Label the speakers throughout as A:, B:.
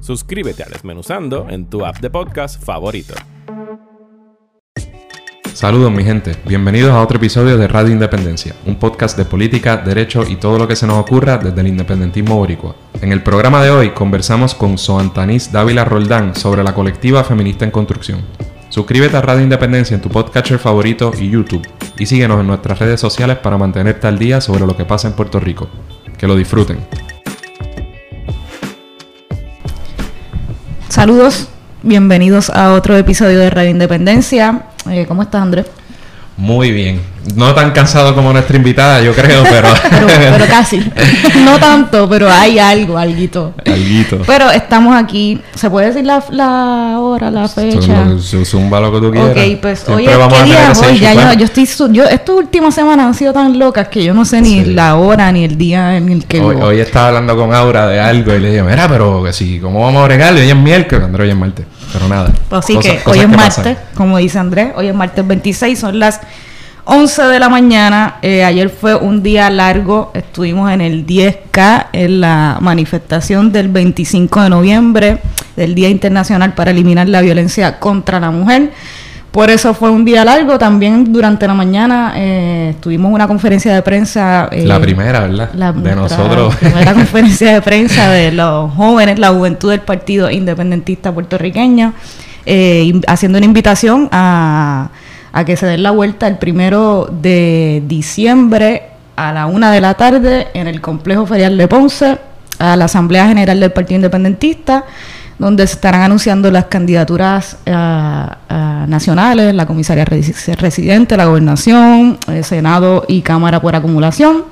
A: Suscríbete a Desmenuzando en tu app de podcast favorito.
B: Saludos mi gente, bienvenidos a otro episodio de Radio Independencia, un podcast de política, derecho y todo lo que se nos ocurra desde el independentismo boricua. En el programa de hoy conversamos con Soantanis Dávila Roldán sobre la colectiva feminista en construcción. Suscríbete a Radio Independencia en tu podcatcher favorito y YouTube y síguenos en nuestras redes sociales para mantenerte al día sobre lo que pasa en Puerto Rico. Que lo disfruten.
C: Saludos, bienvenidos a otro episodio de Radio Independencia. Eh, ¿Cómo estás, Andrés?
B: Muy bien. No tan cansado como nuestra invitada, yo creo, pero...
C: pero, pero, casi. No tanto, pero hay algo, alguito.
B: Alguito.
C: Pero estamos aquí. ¿Se puede decir la, la hora, la fecha?
B: Zumba lo que tú quieras.
C: Ok, pues hoy es qué día hoy. Ya yo, yo, estoy... Yo, estas últimas semanas han sido tan locas que yo no sé ni sí. la hora ni el día en el que
B: Hoy, hoy estaba hablando con Aura de algo y le dije, mira, pero que sí, ¿cómo vamos a bregarle? Hoy es miércoles, Andrés, hoy es martes. Pero nada.
C: Pues sí,
B: cosas-
C: que hoy es
B: que
C: martes,
B: pasan.
C: como dice Andrés, hoy es martes 26, son las 11 de la mañana. Eh, ayer fue un día largo, estuvimos en el 10K, en la manifestación del 25 de noviembre, del Día Internacional para Eliminar la Violencia contra la Mujer. Por eso fue un día largo. También durante la mañana eh, tuvimos una conferencia de prensa. eh,
B: La primera, ¿verdad?
C: la
B: de nosotros.
C: primera conferencia de prensa de los jóvenes, la juventud del Partido Independentista Puertorriqueño, eh, haciendo una invitación a, a que se den la vuelta el primero de diciembre a la una de la tarde en el complejo ferial de Ponce a la Asamblea General del Partido Independentista donde se estarán anunciando las candidaturas ah, ah, nacionales, la comisaria resi- residente, la gobernación, el Senado y Cámara por acumulación.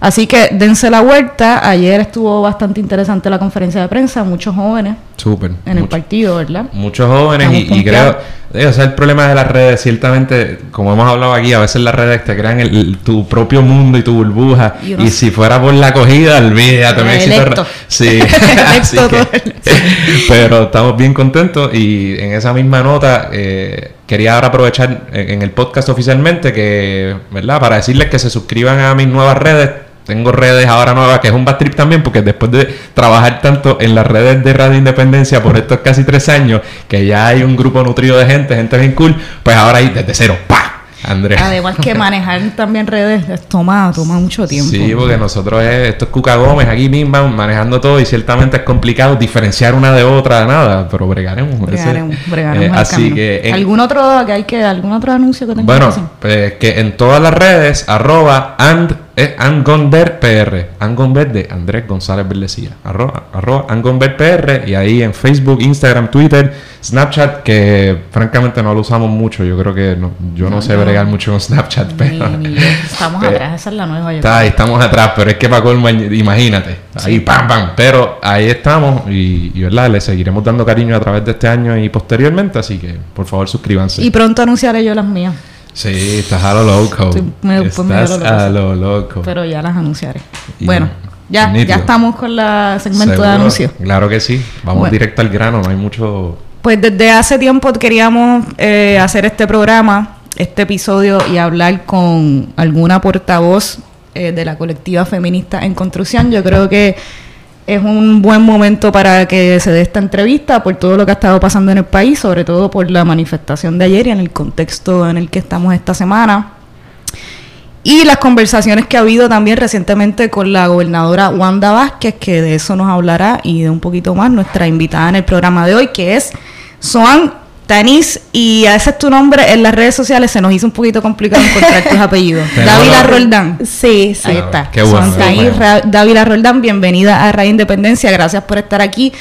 C: Así que dense la vuelta. Ayer estuvo bastante interesante la conferencia de prensa, muchos jóvenes
B: Súper.
C: en el partido, ¿verdad?
B: Muchos jóvenes y, creo, eh, o sea, el problema de las redes, ciertamente, como hemos hablado aquí, a veces las redes te crean el- el- tu propio mundo y tu burbuja.
C: Y
B: si fuera por la acogida, olvídate, un éxito Sí, que- pero estamos bien contentos y en esa misma nota eh, quería ahora aprovechar en, en el podcast oficialmente que, ¿verdad? Para decirles que se suscriban a mis nuevas redes. Tengo redes ahora nuevas, que es un bad trip también, porque después de trabajar tanto en las redes de Radio Independencia por estos casi tres años, que ya hay un grupo nutrido de gente, gente bien cool, pues ahora hay desde cero, ¡pa! Andrés.
C: Además que manejar también redes es- toma, toma mucho tiempo.
B: Sí, porque nosotros es, esto es Cuca Gómez aquí misma manejando todo y ciertamente es complicado diferenciar una de otra, nada, pero bregaremos.
C: Bregaremos,
B: ese-
C: bregaremos
B: eh, así
C: camino.
B: que en-
C: ¿Algún otro que hay que algún otro anuncio que tengas
B: bueno,
C: que hacer?
B: pues que en todas las redes arroba and eh, Angonder PR, Angonber de Andrés González Verdecía, arroba, arroba Angonber PR y ahí en Facebook, Instagram, Twitter, Snapchat que francamente no lo usamos mucho, yo creo que no, yo no,
C: No,
B: sé
C: no.
B: bregar mucho con Snapchat, pero
C: Ni- ni. Estamos
B: pero-
C: atrás, esa es la nueva. yo
B: Está estamos atrás, pero es que para colmo, imagínate, ahí
C: Sí.
B: pam, pam, pero ahí estamos y, y verdad, le seguiremos dando cariño a través de este año y posteriormente, así que por favor suscríbanse.
C: Y pronto anunciaré yo las mías,
B: Sí, estás a lo loco.
C: Estoy medio- pues medio
B: estás
C: loco,
B: a lo loco.
C: pero ya las anunciaré.
B: Y
C: bueno, ya,
B: nítido.
C: ya estamos con la segmento
B: ¿Seguro?
C: de anuncios.
B: Claro que sí. Vamos
C: Bueno.
B: directo al grano, no hay mucho.
C: Pues desde hace tiempo queríamos eh, hacer este programa, este episodio y hablar con alguna portavoz eh, de la colectiva feminista en construcción. Yo creo que es un buen momento para que se dé esta entrevista por todo lo que ha estado pasando en el país, sobre todo por la manifestación de ayer y en el contexto en el que estamos esta semana. Y las conversaciones que ha habido también recientemente con la gobernadora Wanda Vázquez, que de eso nos hablará y de un poquito más nuestra invitada en el programa de hoy, que es Soan Tanis. Y ese es tu nombre en las redes sociales. Se nos hizo un poquito complicado encontrar tus apellidos. Dávila
B: la-
C: Roldán.
D: Sí, sí.
C: Ahí
B: Ah,
C: está.
B: qué bueno,
C: Dávila Roldán, bienvenida a Radio Independencia. Gracias por estar aquí.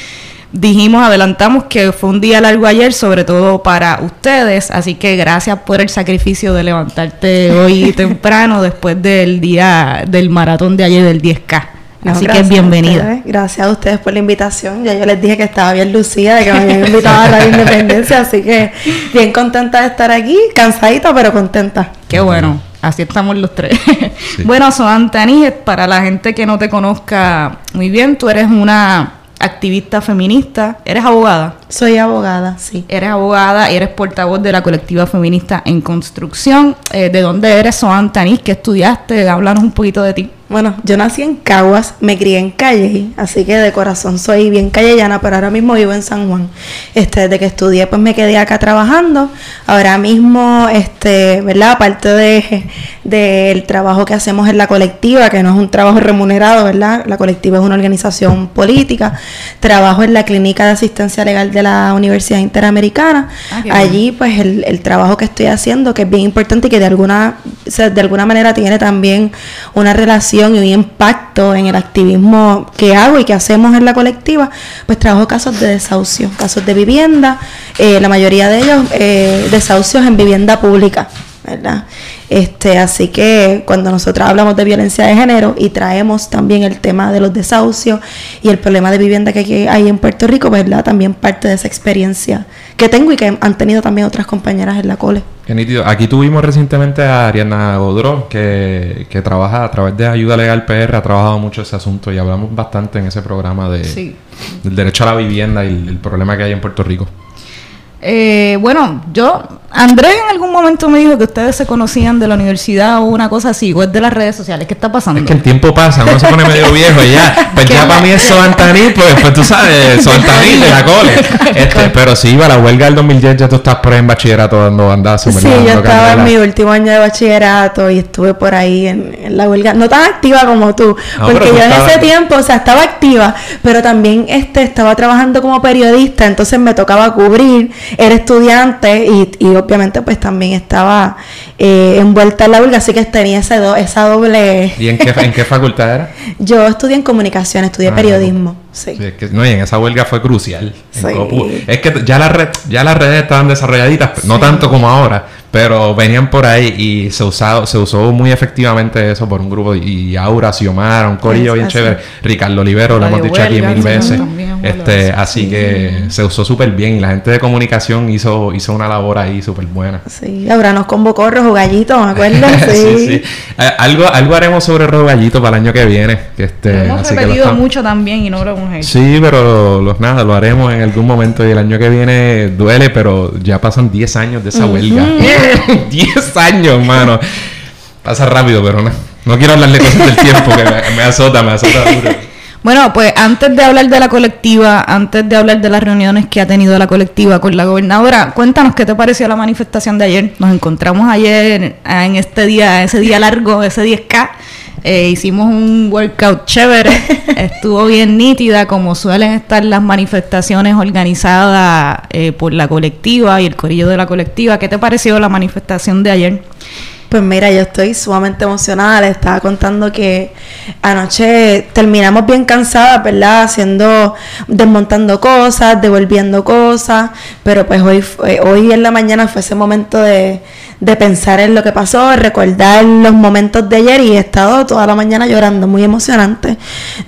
C: Dijimos, adelantamos que fue un día largo ayer, sobre todo para ustedes, así que gracias por el sacrificio de levantarte hoy temprano después del día del maratón de ayer del 10K. Así que bienvenida.
D: gracias a ustedes por la invitación. Ya yo les dije que estaba bien lucida de que me habían invitado a la Independencia, así que bien contenta de estar aquí, cansadita pero contenta.
C: Qué bueno. Así estamos los tres. bueno, Soantani, para la gente que no te conozca muy bien, tú eres una activista feminista. ¿Eres abogada?
D: Soy abogada, sí.
C: Eres abogada y eres portavoz de la colectiva feminista en construcción. Eh, ¿De dónde eres, Soan Tanis? ¿Qué estudiaste? Háblanos un poquito de ti.
D: Bueno, yo nací en Caguas, me crié en Calle, así que de corazón soy bien callellana, pero ahora mismo vivo en San Juan. Este, desde que estudié, pues me quedé acá trabajando. Ahora mismo, este, ¿verdad? Aparte de del trabajo que hacemos en la colectiva, que no es un trabajo remunerado, ¿verdad? La colectiva es una organización política. Trabajo en la clínica de asistencia legal de la Universidad Interamericana. Ah, Allí, pues, el, el trabajo que estoy haciendo, que es bien importante y que de alguna, de alguna manera tiene también una relación y un impacto en el activismo que hago y que hacemos en la colectiva, pues trabajo casos de desahucio, casos de vivienda, eh, la mayoría de ellos eh, desahucios en vivienda pública. ¿Verdad? Este, así que cuando nosotros hablamos de violencia de género y traemos también el tema de los desahucios y el problema de vivienda que hay en Puerto Rico, ¿verdad? También parte de esa experiencia que tengo y que han tenido también otras compañeras en la cole.
B: Aquí tuvimos recientemente a Ariana Godró, que, que trabaja a través de Ayuda Legal PR, ha trabajado mucho ese asunto y hablamos bastante en ese programa de, del derecho a la vivienda y el problema que hay en Puerto Rico.
C: Eh, bueno, yo, Andrés en algún momento me dijo que ustedes se conocían de la universidad o una cosa así, o es de las redes sociales. ¿Qué está pasando?
B: Es que el tiempo pasa, uno se pone medio viejo y ya. Pues ya para mí es Soantaní, pues, pues tú sabes, Soantaní de la cole. Este, pero sí, iba a la huelga del 2010, ya tú estás por ahí en bachillerato dando bandazos.
D: Sí, yo estaba en mi último año de bachillerato y estuve por ahí en, la huelga, no tan activa como tú, porque yo en ese tiempo, o sea, estaba activa, pero también este estaba trabajando como periodista, entonces me tocaba cubrir era estudiante y, y obviamente pues también estaba eh, envuelta en la huelga, así que tenía ese esa doble...
B: ¿Y en qué, en qué facultad era?
D: Yo estudié en comunicación, estudié ah, periodismo. Sí.
B: es que, no, y en esa huelga fue crucial. Es que ya, la red, ya las redes estaban desarrolladitas, no tanto como ahora, pero venían por ahí y se usado, se usó muy efectivamente eso por un grupo y Aura, Xiomara, un corillo bien chévere, Ricardo Olivero, lo hemos dicho aquí mil veces. Este, así que se usó súper bien y la gente de comunicación hizo, hizo una labor ahí súper buena.
D: Sí, Aura nos convocó Rojo Gallito, ¿me acuerdas? sí, sí.
B: Eh, algo, algo haremos sobre Rojo Gallito para el año que viene. Que este,
C: hemos repetido mucho también y no lo hemos hecho.
B: Sí, pero los nada, lo haremos en algún momento y el año que viene duele, pero ya pasan 10 años de esa huelga. 10 años, mano. Pasa rápido, pero no. No quiero hablarle cosas del tiempo que me, azota, me azota
C: Bueno, pues antes de hablar de la colectiva, antes de hablar de las reuniones que ha tenido la colectiva con la gobernadora, cuéntanos qué te pareció la manifestación de ayer. Nos encontramos ayer en este día, ese día largo, ese 10K. Eh, hicimos un workout chévere, estuvo bien nítida, como suelen estar las manifestaciones organizadas eh, por la colectiva y el corillo de la colectiva. ¿Qué te pareció la manifestación de ayer?
D: Pues mira, yo estoy sumamente emocionada. Le estaba contando que anoche terminamos bien cansadas, ¿verdad? Haciendo, desmontando cosas, devolviendo cosas. Pero pues hoy, hoy en la mañana fue ese momento de, de pensar en lo que pasó, recordar los momentos de ayer y he estado toda la mañana llorando, muy emocionante,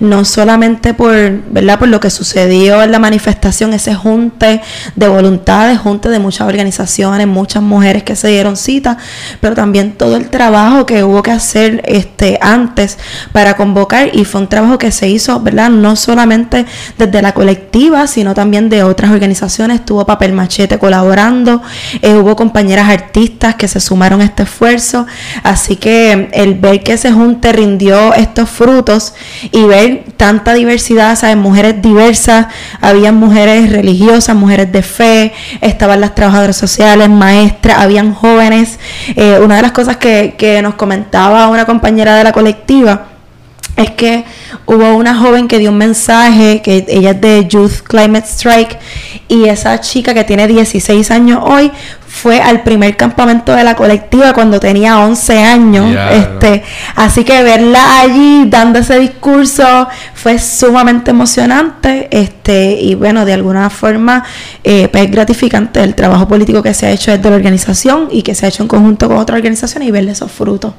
D: no solamente por, ¿verdad? por lo que sucedió en la manifestación, ese junte de voluntades, junte de muchas organizaciones, muchas mujeres que se dieron cita, pero también todo el trabajo que hubo que hacer este antes para convocar y fue un trabajo que se hizo, ¿verdad? No solamente desde la colectiva, sino también de otras organizaciones, tuvo Papel Machete colaborando, eh, hubo compañeras artistas que se sumaron a este esfuerzo. Así que el ver que ese junte rindió estos frutos y ver tanta diversidad, ¿sabes? Mujeres diversas, habían mujeres religiosas, mujeres de fe, estaban las trabajadoras sociales, maestras, habían jóvenes. Eh, una de las cosas que, que nos comentaba una compañera de la colectiva, es que hubo una joven que dio un mensaje, que ella es de Youth Climate Strike, y esa chica que tiene 16 años hoy fue al primer campamento de la colectiva cuando tenía 11 años. este, así que verla allí dando ese discurso fue sumamente emocionante. Este, y bueno, de alguna forma eh, pues es gratificante el trabajo político que se ha hecho desde la organización y que se ha hecho en conjunto con otra organización y verle esos frutos.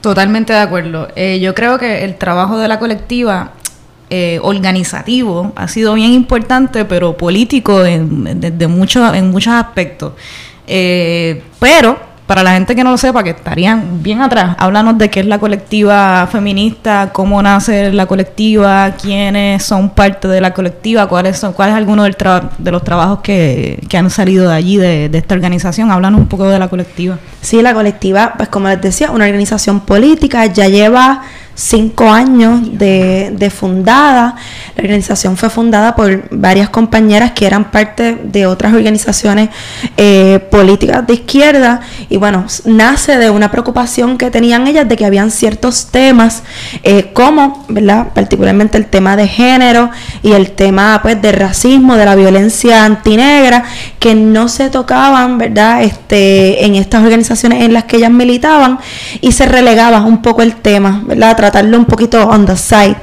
C: Totalmente de acuerdo. Eh, yo creo que el trabajo de la colectiva eh, organizativo ha sido bien importante, pero político en, en muchos aspectos. Eh, pero para la gente que no lo sepa, que estarían bien atrás, háblanos de qué es la colectiva feminista, cómo nace la colectiva, quiénes son parte de la colectiva, cuáles son, cuál es alguno del de los trabajos que, que, han salido de allí, de, de, esta organización. Háblanos un poco de la colectiva.
D: Sí, la colectiva, pues como les decía, una organización política, ya lleva cinco años de, de, fundada. La organización fue fundada por varias compañeras que eran parte de otras organizaciones eh, políticas de izquierda y bueno, nace de una preocupación que tenían ellas de que habían ciertos temas eh, como, ¿verdad? Particularmente el tema de género y el tema pues de racismo, de la violencia antinegra que no se tocaban, ¿verdad? Este, en estas organizaciones en las que ellas militaban y se relegaba un poco el tema, ¿verdad? Tratarlo un poquito on the side.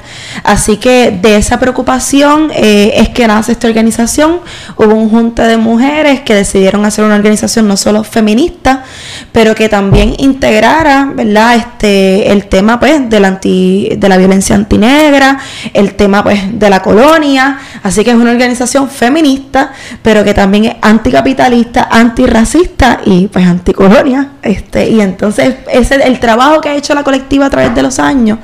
D: Así que de esa preocupación eh, es que nace esta organización. Hubo un junta de mujeres que decidieron hacer una organización no solo feminista, pero que también integrara, ¿verdad? Este, el tema pues de la, anti, de la violencia antinegra, el tema pues de la colonia. Así que es una organización feminista, pero que también es anticapitalista, antirracista y pues anticolonia. Este, y entonces ese el trabajo que ha hecho la colectiva a través de los años,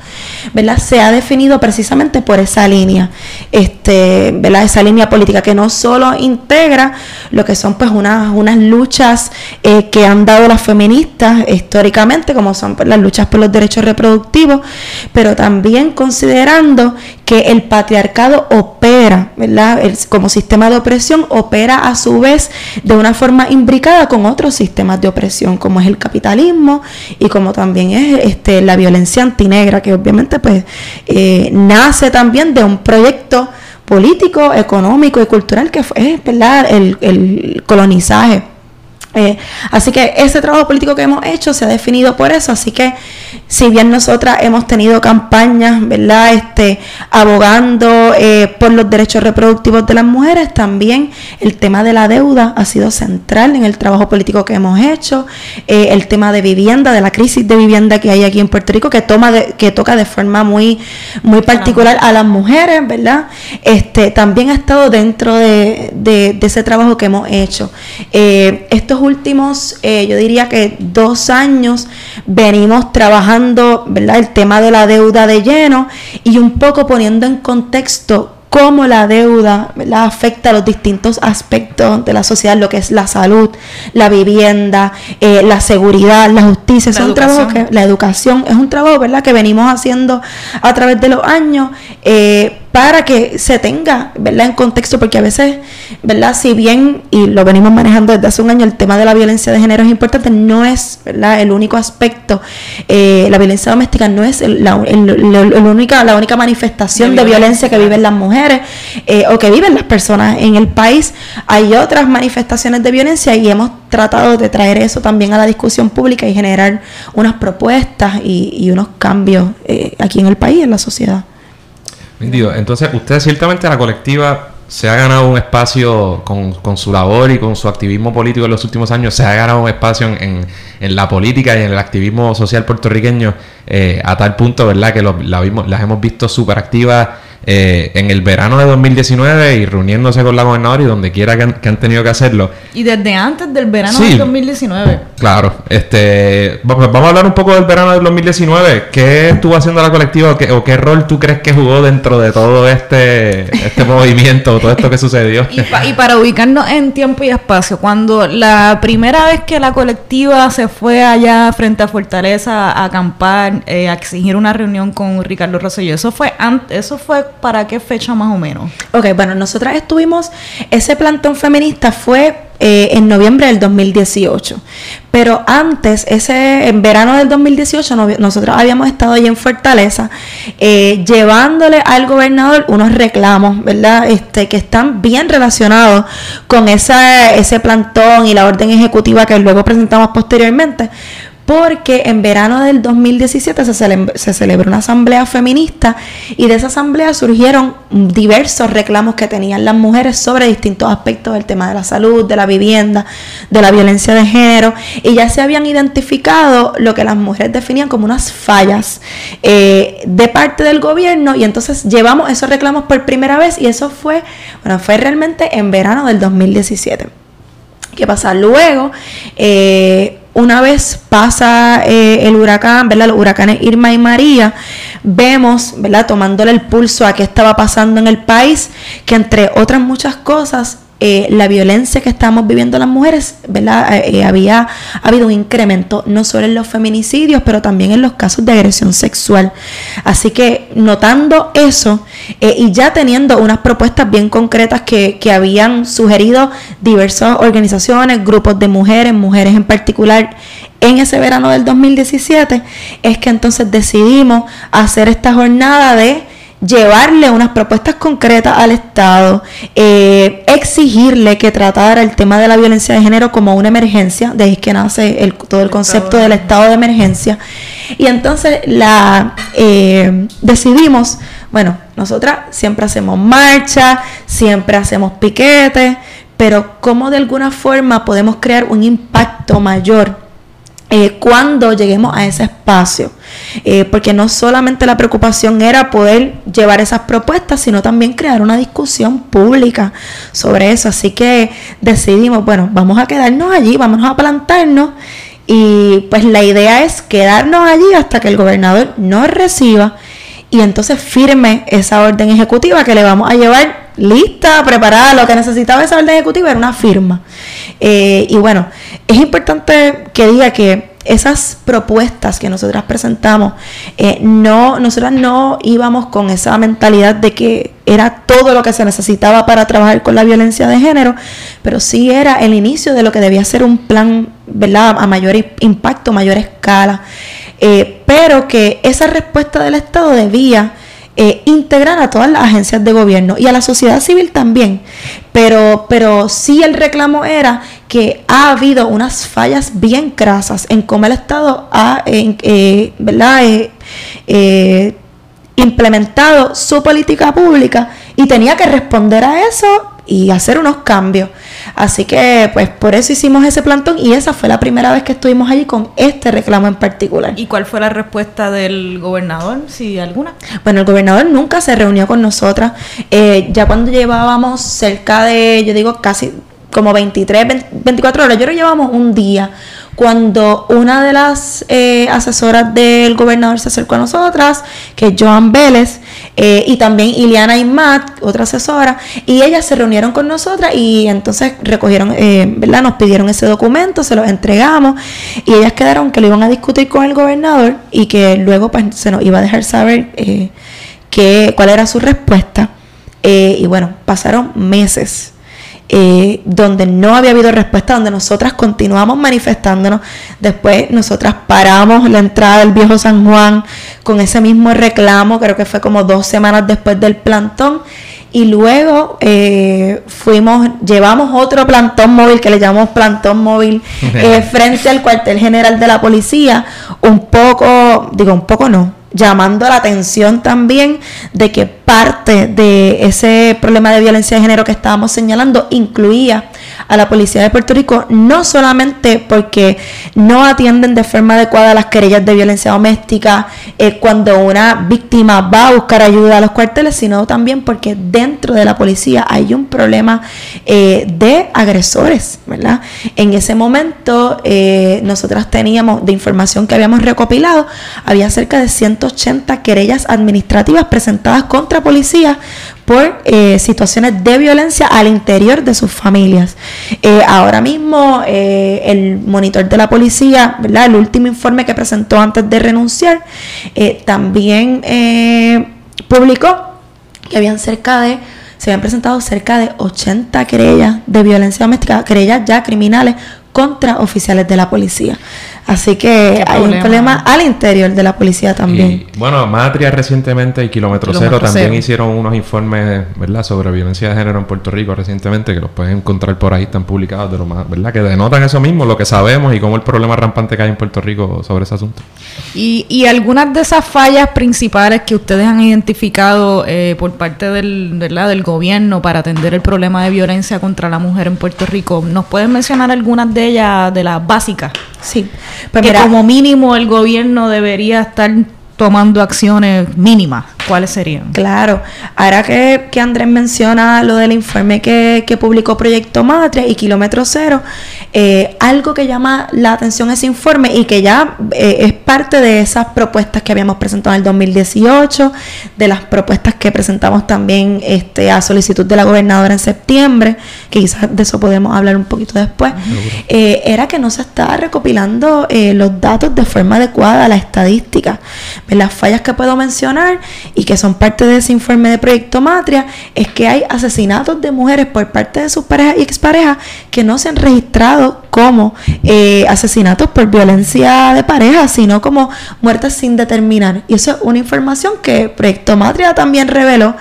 D: ¿verdad? Se ha definido precisamente por esa línea, este, ¿verdad? Esa línea política que no solo integra lo que son pues unas, unas luchas eh, que han dado las feministas históricamente, como son pues, las luchas por los derechos reproductivos, pero también considerando que el patriarcado opera, ¿verdad? como sistema de opresión, opera a su vez de una forma imbricada con otros sistemas de opresión, como es el capitalismo y como también es este, la violencia antinegra, que obviamente pues eh, nace también de un proyecto político, económico y cultural que fue ¿verdad? El, el colonizaje eh, así que ese trabajo político que hemos hecho se ha definido por eso. Así que si bien nosotras hemos tenido campañas, ¿verdad? Este, abogando eh, por los derechos reproductivos de las mujeres, también el tema de la deuda ha sido central en el trabajo político que hemos hecho. Eh, el tema de vivienda, de la crisis de vivienda que hay aquí en Puerto Rico, que toma que toca de forma muy, muy particular a las mujeres, ¿verdad? Este, también ha estado dentro de, de, ese trabajo que hemos hecho. estos últimos, eh, yo diría que dos años, venimos trabajando, ¿verdad? El tema de la deuda de lleno y un poco poniendo en contexto cómo la deuda ¿verdad? afecta a los distintos aspectos de la sociedad, lo que es la salud, la vivienda, eh, la seguridad, la justicia. La es un trabajo que la educación es un trabajo ¿verdad? que venimos haciendo a través de los años. Eh, para que se tenga, ¿verdad? En contexto, porque a veces, ¿verdad? Si bien, y lo venimos manejando desde hace un año, el tema de la violencia de género es importante, no es, ¿verdad? El único aspecto, eh, la violencia doméstica no es la, única, la única manifestación de violencia, que viven las mujeres eh, o que viven las personas en el país. Hay otras manifestaciones de violencia y hemos tratado de traer eso también a la discusión pública y generar unas propuestas y, unos cambios eh, aquí en el país, en la sociedad.
B: Entonces, usted ciertamente la colectiva se ha ganado un espacio con, su labor y con su activismo político en los últimos años, se ha ganado un espacio en, la política y en el activismo social puertorriqueño eh, a tal punto, ¿verdad? Que la vimos, las hemos visto súper activas eh, en el verano de 2019 y reuniéndose con la gobernadora y donde quiera que han, tenido que hacerlo.
C: Y desde antes del verano de 2019.
B: Claro, este, vamos a hablar un poco del verano del 2019. ¿Qué estuvo haciendo la colectiva o qué, o qué rol tú crees que jugó dentro de todo este, este movimiento, todo esto que sucedió?
C: Y, y, para ubicarnos en tiempo y espacio, cuando la primera vez que la colectiva se fue allá frente a Fortaleza a acampar, eh, a exigir una reunión con Ricardo Rosselló, eso fue antes, eso fue para qué fecha más o menos?
D: Ok, bueno, nosotras estuvimos, ese plantón feminista fue eh, en noviembre del 2018. Pero antes, ese en verano del 2018, nosotros habíamos estado allí en Fortaleza eh, llevándole al gobernador unos reclamos, ¿verdad? Este, que están bien relacionados con esa, ese plantón y la orden ejecutiva que luego presentamos posteriormente porque en verano del 2017 se, celebró una asamblea feminista y de esa asamblea surgieron diversos reclamos que tenían las mujeres sobre distintos aspectos del tema de la salud, de la vivienda, de la violencia de género y ya se habían identificado lo que las mujeres definían como unas fallas eh, de parte del gobierno y entonces llevamos esos reclamos por primera vez y eso fue, bueno, fue realmente en verano del 2017. ¿Qué pasa? Luego, eh, una vez pasa eh, el huracán, ¿verdad? Los huracanes Irma y María, vemos, ¿verdad? Tomándole el pulso a qué estaba pasando en el país, que entre otras muchas cosas, eh, la violencia que estamos viviendo las mujeres, ¿verdad? Eh, eh, había ha habido un incremento no solo en los feminicidios, pero también en los casos de agresión sexual. Así que notando eso y ya teniendo unas propuestas bien concretas que, que habían sugerido diversas organizaciones, grupos de mujeres, mujeres en particular, en ese verano del 2017, es que entonces decidimos hacer esta jornada de llevarle unas propuestas concretas al Estado, eh, exigirle que tratara el tema de la violencia de género como una emergencia, de ahí que nace el, todo el concepto del estado de emergencia. Y entonces la eh, decidimos, bueno, nosotras siempre hacemos marcha, siempre hacemos piquetes, pero cómo de alguna forma podemos crear un impacto mayor eh, cuando lleguemos a ese espacio. Eh, porque no solamente la preocupación era poder llevar esas propuestas, sino también crear una discusión pública sobre eso. Así que decidimos, bueno, vamos a quedarnos allí, vamos a plantarnos. Y pues la idea es quedarnos allí hasta que el gobernador nos reciba y entonces firme esa orden ejecutiva que le vamos a llevar lista, preparada. Lo que necesitaba esa orden ejecutiva era una firma. Eh, y bueno, es importante que diga que esas propuestas que nosotras presentamos, eh, no, nosotras no íbamos con esa mentalidad de que era todo lo que se necesitaba para trabajar con la violencia de género, pero sí era el inicio de lo que debía ser un plan, ¿verdad?, a mayor impacto, mayor escala, eh, pero que esa respuesta del Estado debía eh, integrar a todas las agencias de gobierno y a la sociedad civil también. Pero, pero sí el reclamo era que ha habido unas fallas bien crasas en cómo el Estado ha eh, ¿verdad? Eh, implementado su política pública y tenía que responder a eso y hacer unos cambios. Así que, pues, por eso hicimos ese plantón y esa fue la primera vez que estuvimos allí con este reclamo en particular.
C: ¿Y cuál fue la respuesta del gobernador, si alguna?
D: Bueno, el gobernador nunca se reunió con nosotras. Eh, ya cuando llevábamos cerca de, yo digo, casi como 23, 24 horas, yo lo llevamos un día cuando una de las eh, asesoras del gobernador se acercó a nosotras, que es Joan Vélez, eh, y también Iliana Imat, otra asesora, y ellas se reunieron con nosotras y entonces recogieron, eh, ¿verdad? Nos pidieron ese documento, se lo entregamos, y ellas quedaron que lo iban a discutir con el gobernador y que luego pues, se nos iba a dejar saber que, cuál era su respuesta. y bueno, pasaron meses eh, donde no había habido respuesta, donde nosotras continuamos manifestándonos. Después nosotras paramos la entrada del viejo San Juan con ese mismo reclamo, creo que fue como dos semanas después del plantón. Y luego eh, fuimos, llevamos otro plantón móvil que le llamamos plantón móvil eh, frente al cuartel general de la policía, un poco, digo un poco no, llamando la atención también de que parte de ese problema de violencia de género que estábamos señalando incluía a la Policía de Puerto Rico, no solamente porque no atienden de forma adecuada las querellas de violencia doméstica eh, cuando una víctima va a buscar ayuda a los cuarteles, sino también porque dentro de la policía hay un problema eh, de agresores, ¿verdad? En ese momento eh, nosotras teníamos, de información que habíamos recopilado, había cerca de 180 querellas administrativas presentadas contra policías por eh, situaciones de violencia al interior de sus familias. Eh, ahora mismo eh, el monitor de la policía, ¿verdad? el último informe que presentó antes de renunciar, también publicó que habían cerca de se habían presentado cerca de 80 querellas de violencia doméstica, querellas ya criminales contra oficiales de la policía. Así que
C: Qué
D: hay un
C: problema.
D: problema al interior de la policía también.
B: Y, bueno, Matria recientemente y Kilómetro,
C: Kilómetro
B: Cero también
C: Cero.
B: hicieron unos informes, ¿verdad?, sobre violencia de género en Puerto Rico recientemente, que los pueden encontrar por ahí, están publicados de lo más, ¿verdad?, que denotan eso mismo, lo que sabemos y cómo el problema rampante que hay en Puerto Rico sobre ese asunto.
C: Y, y algunas de esas fallas principales que ustedes han identificado eh, por parte del, ¿verdad? del gobierno para atender el problema de violencia contra la mujer en Puerto Rico, ¿nos pueden mencionar algunas de ellas, de las básicas?
D: Sí. Pues
C: que
D: mira,
C: como mínimo el gobierno debería estar tomando acciones mínimas. ¿Cuáles serían?
D: Claro, ahora que, que Andrés menciona lo del informe que, que publicó Proyecto Matria y Kilómetro Cero, eh, algo que llama la atención ese informe y que ya eh, es parte de esas propuestas que habíamos presentado en el 2018, de las propuestas que presentamos también este, a solicitud de la gobernadora en septiembre, que quizás de eso podemos hablar un poquito después, eh, era que no se estaba recopilando eh, los datos de forma adecuada, la estadística. Las fallas que puedo mencionar y que son parte de ese informe de Proyecto Matria es que hay asesinatos de mujeres por parte de sus parejas y exparejas que no se han registrado como eh, asesinatos por violencia de pareja, sino como muertes sin determinar. Y eso es una información que Proyecto Matria también reveló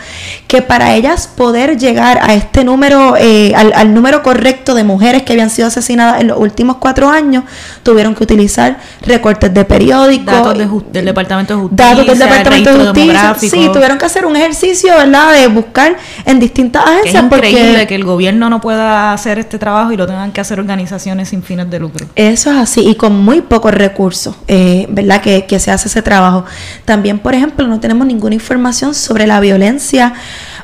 D: que para ellas poder llegar a este número, eh, al, al número correcto de mujeres que habían sido asesinadas en los últimos cuatro años, tuvieron que utilizar recortes de periódicos,
C: Datos de del Departamento de Justicia.
D: datos del
C: el
D: Departamento de Justicia. Sí, tuvieron que hacer un ejercicio, ¿verdad?, de buscar en distintas
C: Que es
D: agencias
C: increíble
D: porque
C: que el gobierno no pueda hacer este trabajo y lo tengan que hacer organizaciones sin fines de lucro.
D: Eso es así, y con muy pocos recursos, eh, ¿verdad? Que, que se hace ese trabajo. También, por ejemplo, no tenemos ninguna información sobre la violencia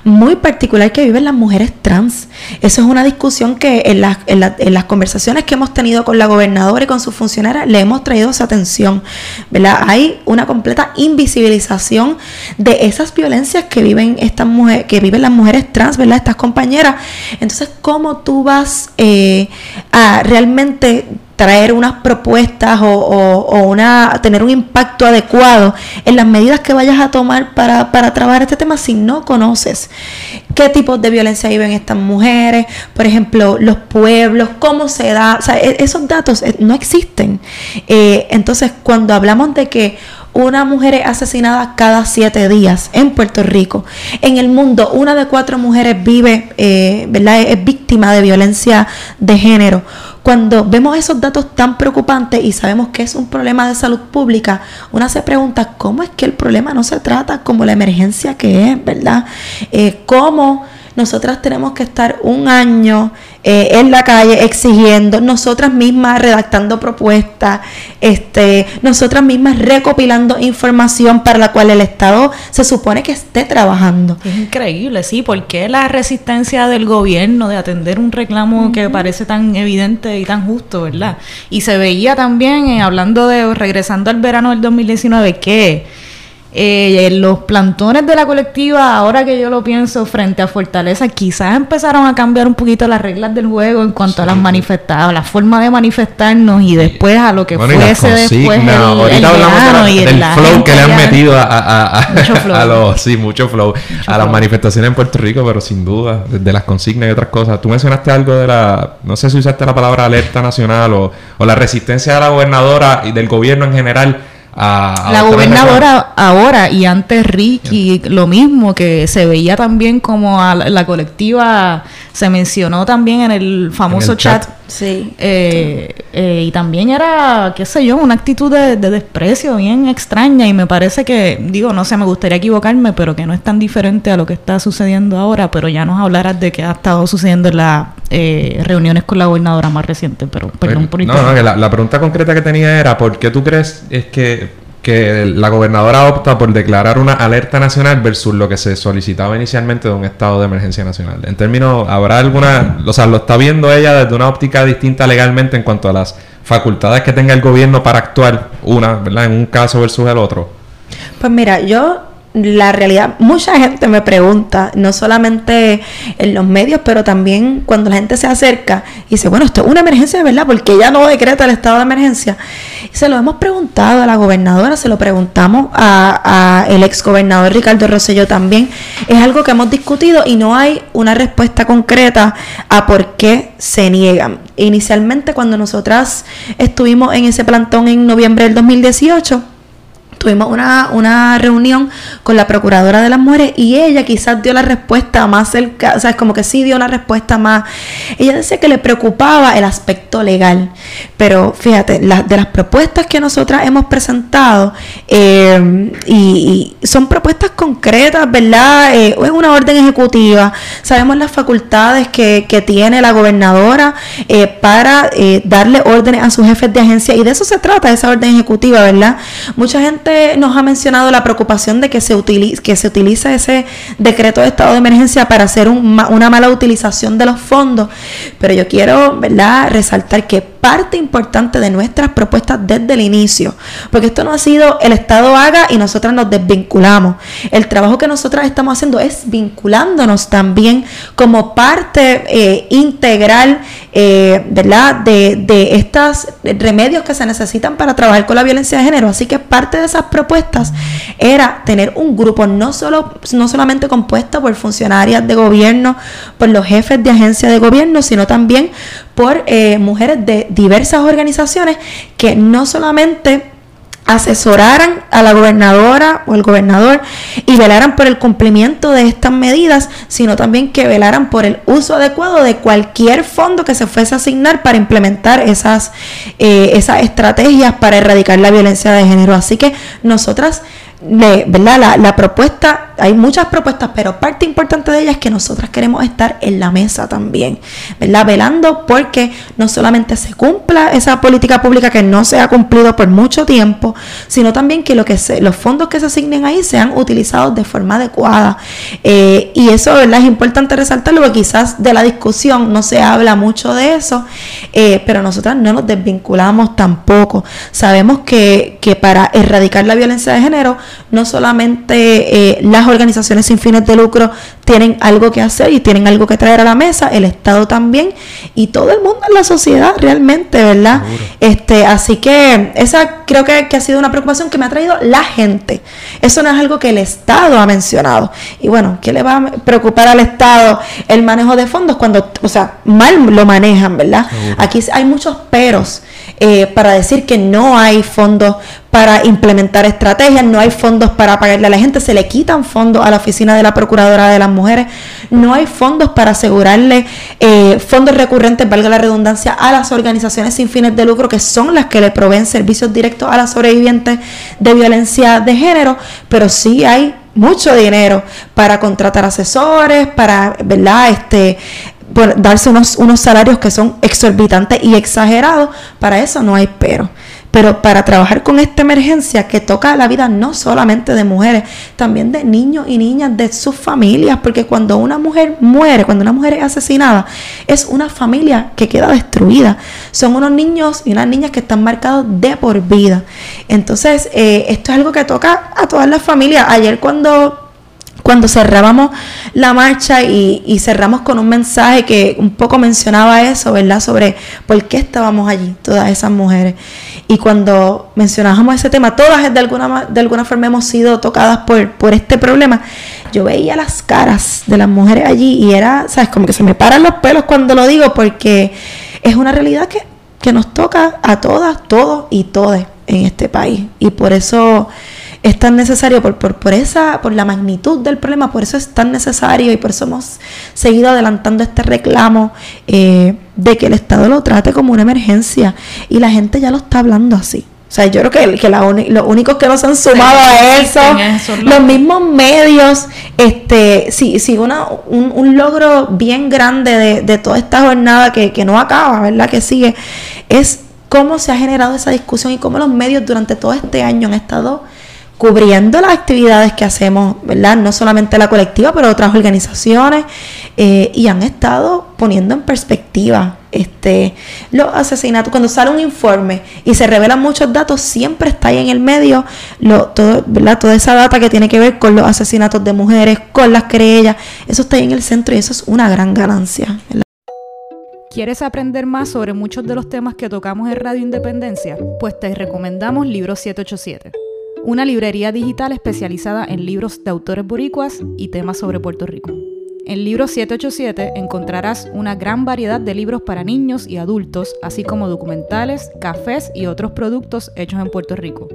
D: muy particular que viven las mujeres trans. Eso es una discusión que en las, en, la- en las conversaciones que hemos tenido con la gobernadora y con sus funcionarias le hemos traído esa atención, ¿verdad? Hay una completa invisibilización de esas violencias que viven estas mujeres, que viven las mujeres trans, ¿verdad? Estas compañeras. Entonces, ¿cómo tú vas eh, a realmente traer unas propuestas o, una tener un impacto adecuado en las medidas que vayas a tomar para, para trabajar este tema si no conoces qué tipos de violencia viven estas mujeres, por ejemplo, los pueblos, cómo se da, e- esos datos eh, no existen. Eh, entonces, cuando hablamos de que una mujer es asesinada cada siete días en Puerto Rico. En el mundo, una de cuatro mujeres vive, eh, ¿verdad? Es víctima de violencia de género. Cuando vemos esos datos tan preocupantes y sabemos que es un problema de salud pública, una se pregunta cómo es que el problema no se trata como la emergencia que es, ¿verdad? Eh, ¿Cómo nosotras tenemos que estar un año eh, en la calle exigiendo, nosotras mismas redactando propuestas, este, nosotras mismas recopilando información para la cual el Estado se supone que esté trabajando.
C: Es increíble, sí, porque la resistencia del gobierno de atender un reclamo que parece tan evidente y tan justo, ¿verdad? Y se veía también, eh, hablando de, regresando al verano del 2019, que eh, los plantones de la colectiva, ahora que yo lo pienso frente a Fortaleza, quizás empezaron a cambiar un poquito las reglas del juego en cuanto a las manifestadas, la forma de manifestarnos y después a lo que
B: Bueno,
C: fuese después el.
B: Ahorita
C: el
B: hablamos de
C: verano
B: la-
C: y
B: del
C: la
B: flow que le han metido a, a- a-
C: Mucho flow.
B: a los sí mucho flow. A las manifestaciones en Puerto Rico pero sin duda de las consignas y otras cosas. Tú mencionaste algo de la no sé si usaste la palabra alerta nacional o, o la resistencia de la gobernadora y del gobierno en general a, a
C: La gobernadora ahora y antes Ricky, lo mismo, que se veía también como a la, la colectiva, se mencionó también en el famoso
B: En el chat.
C: chat.
D: Sí.
C: eh, eh, y también era, qué sé yo, una actitud de, de desprecio bien extraña y me parece que, digo, no sé, me gustaría equivocarme, pero que no es tan diferente a lo que está sucediendo ahora, pero ya nos hablarás de qué ha estado sucediendo en las eh, reuniones con la gobernadora más reciente, pero perdón por
B: no, no, que la, la pregunta concreta que tenía era ¿por qué tú crees es que, que la gobernadora opta por declarar una alerta nacional versus lo que se solicitaba inicialmente de un estado de emergencia nacional? En términos, ¿habrá alguna, o sea, lo está viendo ella desde una óptica distinta legalmente en cuanto a las facultades que tenga el gobierno para actuar, una, ¿verdad? En un caso versus el otro.
D: Pues mira, yo la realidad, mucha gente me pregunta, no solamente en los medios, pero también cuando la gente se acerca y dice, bueno, esto es una emergencia de verdad, porque ella no decreta el estado de emergencia. Y se lo hemos preguntado a la gobernadora, se lo preguntamos a, a el ex gobernador Ricardo Rosselló también. Es algo que hemos discutido y no hay una respuesta concreta a por qué se niegan. Inicialmente cuando nosotras estuvimos en ese plantón en noviembre del 2018, tuvimos una, una reunión con la procuradora de las mujeres y ella quizás dio la respuesta más cerca, o sea, es como que sí dio una respuesta más. Ella decía que le preocupaba el aspecto legal, pero fíjate, de las propuestas que nosotras hemos presentado, eh, y, son propuestas concretas, ¿verdad? Eh, es una orden ejecutiva, sabemos las facultades que, que tiene la gobernadora eh, para darle órdenes a sus jefes de agencia y de eso se trata, esa orden ejecutiva, ¿verdad? Mucha gente nos ha mencionado la preocupación de que se utilice, que se utiliza ese decreto de estado de emergencia para hacer una mala utilización de los fondos, pero yo quiero ¿verdad? resaltar que parte importante de nuestras propuestas desde el inicio, porque esto no ha sido el Estado haga y nosotras nos desvinculamos. El trabajo que nosotras estamos haciendo es vinculándonos también como parte eh, integral eh, ¿verdad? De, de estos remedios que se necesitan para trabajar con la violencia de género. Así que parte de esas propuestas era tener un grupo no, solo, no solamente compuesto por funcionarias de gobierno, por los jefes de agencia de gobierno, sino también por eh, mujeres de diversas organizaciones que no solamente asesoraran a la gobernadora o el gobernador y velaran por el cumplimiento de estas medidas, sino también que velaran por el uso adecuado de cualquier fondo que se fuese a asignar para implementar esas, eh, esas estrategias para erradicar la violencia de género. Así que nosotras ¿verdad? La, la, propuesta, hay muchas propuestas, pero parte importante de ellas es que nosotras queremos estar en la mesa también, ¿verdad? Velando porque no solamente se cumpla esa política pública que no se ha cumplido por mucho tiempo, sino también que, lo que los fondos que se asignen ahí sean utilizados de forma adecuada. Eh, y eso, ¿verdad? Es importante resaltarlo porque quizás de la discusión no se habla mucho de eso, eh, pero nosotras no nos desvinculamos tampoco. Sabemos que, que para erradicar la violencia de género, no solamente eh, las organizaciones sin fines de lucro tienen algo que hacer y tienen algo que traer a la mesa, el Estado también y todo el mundo en la sociedad realmente, ¿verdad? Este, así que esa creo que, que, ha sido una preocupación que me ha traído la gente. Eso no es algo que el Estado ha mencionado. Y bueno, ¿qué le va a preocupar al Estado el manejo de fondos cuando, o sea, mal lo manejan, ¿verdad? Aquí hay muchos peros eh, para decir que no hay fondos para implementar estrategias, no hay fondos para pagarle a la gente, se le quitan fondos a la oficina de la Procuradora de las Mujeres, no hay fondos para asegurarle eh, fondos recurrentes, valga la redundancia, a las organizaciones sin fines de lucro que son las que le proveen servicios directos a las sobrevivientes de violencia de género, pero sí hay mucho dinero para contratar asesores, para, ¿verdad? Este, darse unos, unos salarios que son exorbitantes y exagerados, para eso no hay pero. Pero para trabajar con esta emergencia que toca la vida no solamente de mujeres, también de niños y niñas, de sus familias, porque cuando una mujer muere, cuando una mujer es asesinada, es una familia que queda destruida. Son unos niños y unas niñas que están marcados de por vida. Entonces, eh, esto es algo que toca a todas las familias. Ayer cuando cuando cerrábamos la marcha y, cerramos con un mensaje que un poco mencionaba eso, ¿verdad? Sobre por qué estábamos allí, todas esas mujeres. Y cuando mencionábamos ese tema, todas de alguna, de alguna forma hemos sido tocadas por, por este problema. Yo veía las caras de las mujeres allí y era, ¿sabes? Como que se me paran los pelos cuando lo digo porque es una realidad que, que nos toca a todas, todos y todas en este país. Y por eso es tan necesario por, por, por, esa, por la magnitud del problema, por eso es tan necesario y por eso hemos seguido adelantando este reclamo eh, de que el Estado lo trate como una emergencia y la gente ya lo está hablando así. O sea, yo creo que, que los únicos que nos han sumado a eso, los mismos medios, este, sí, sí una, un, un, logro bien grande de, de toda esta jornada que, que no acaba, ¿verdad? Que sigue, es cómo se ha generado esa discusión y cómo los medios durante todo este año han estado cubriendo las actividades que hacemos, ¿verdad? No solamente la colectiva, pero otras organizaciones, eh, y han estado poniendo en perspectiva este, los asesinatos, cuando sale un informe y se revelan muchos datos, siempre está ahí en el medio lo, todo, ¿verdad? toda esa data que tiene que ver con los asesinatos de mujeres, con las querellas, eso está ahí en el centro y eso es una gran ganancia.
C: ¿Quieres aprender más sobre muchos de los temas que tocamos en Radio Independencia? Pues te recomendamos Libro 787, una librería digital especializada en libros de autores boricuas y temas sobre Puerto Rico. En Libro 787 encontrarás una gran variedad de libros para niños y adultos, así como documentales, cafés y otros productos hechos en Puerto Rico.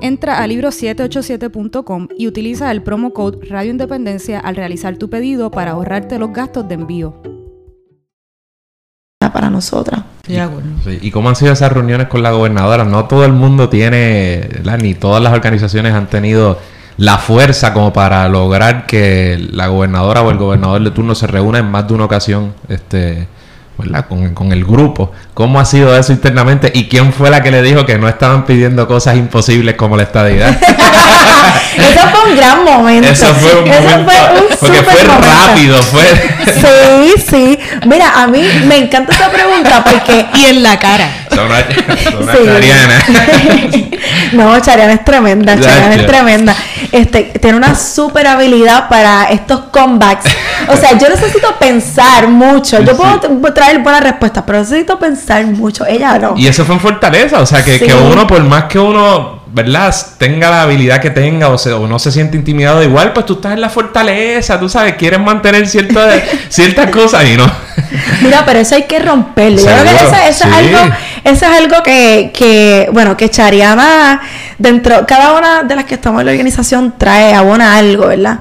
C: Entra a libro787.com y utiliza el promo code Radio Independencia al realizar tu pedido para ahorrarte los gastos de envío.
D: Para nosotras.
B: ¿Y cómo han sido esas reuniones con la gobernadora? No todo el mundo tiene, ni todas las organizaciones han tenido la fuerza como para lograr que la gobernadora o el gobernador de turno se reúna en más de una ocasión este, Con, el grupo. ¿Cómo ha sido eso internamente? ¿Y quién fue la que le dijo que no estaban pidiendo cosas imposibles como la estadidad?
D: eso fue un gran momento.
B: Eso fue un momento. porque fue rápido, fue.
D: sí, sí. Mira, a mí me encanta esta pregunta porque.
C: y en la cara.
B: Son una, Chariana.
D: no, Chariana es tremenda. Chariana es tremenda. Este, tiene una super habilidad para estos comebacks. O sea, yo necesito pensar mucho. Yo puedo traer buenas respuestas, pero necesito pensar mucho. Ella no.
B: Y eso fue en Fortaleza. O sea, que, que uno, por más que uno ¿verdad? Tenga la habilidad que tenga o, o, no se siente intimidado igual, pues tú estás en la fortaleza, tú sabes, quieres mantener ciertas ciertas cosas y no.
D: Mira, pero eso hay que romperlo. Yo creo que eso, es algo, eso es algo que, que, bueno, que Chariana, dentro, cada una de las que estamos en la organización trae, abona algo, ¿verdad?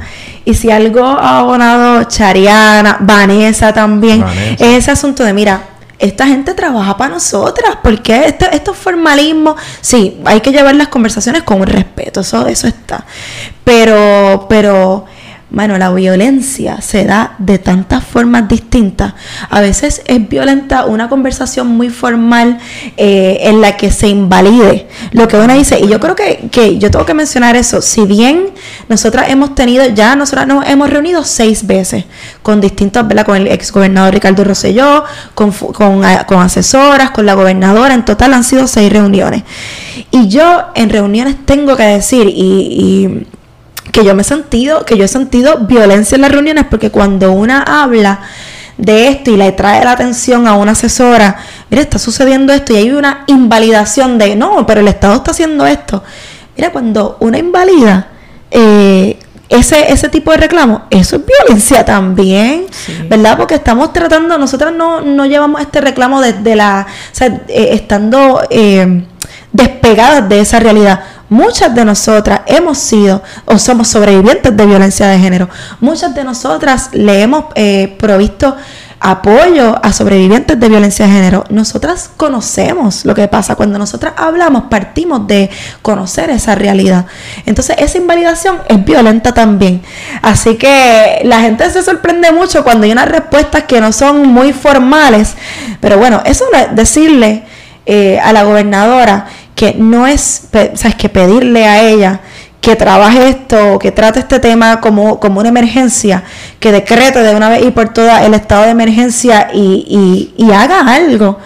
D: Y si algo ha abonado Chariana, Vanessa también, es ese asunto de, mira, esta gente trabaja para nosotras, porque esto, estos formalismos, sí, hay que llevar las conversaciones con respeto, eso, eso está. Pero, pero bueno, la violencia se da de tantas formas distintas. A veces es violenta una conversación muy formal eh, en la que se invalide lo que uno dice. Y yo creo que, que, yo tengo que mencionar eso. Si bien nosotras hemos tenido, ya nosotras nos hemos reunido seis veces con distintos, ¿verdad? Con el ex gobernador Ricardo Rosselló, con, con, con asesoras, con la gobernadora. En total han sido seis reuniones. Y yo en reuniones tengo que decir, y que yo me he sentido, que yo he sentido violencia en las reuniones porque cuando una habla de esto y le trae la atención a una asesora, mira, está sucediendo esto y hay una invalidación de, no, pero el Estado está haciendo esto. Mira, cuando una invalida eh, ese, ese tipo de reclamo, eso es violencia también, ¿verdad? Porque estamos tratando, nosotras no, no llevamos este reclamo desde la, o sea, eh, estando eh, despegadas de esa realidad. Muchas de nosotras hemos sido o somos sobrevivientes de violencia de género. Muchas de nosotras le hemos eh, provisto apoyo a sobrevivientes de violencia de género. Nosotras conocemos lo que pasa. Cuando nosotras hablamos, partimos de conocer esa realidad. Entonces, esa invalidación es violenta también. Así que la gente se sorprende mucho cuando hay unas respuestas que no son muy formales. Pero bueno, eso es decirle eh, a la gobernadora que no es, sabes, que pedirle a ella que trabaje esto, que trate este tema como, como una emergencia, que decrete de una vez y por todas el estado de emergencia y, y, y haga algo.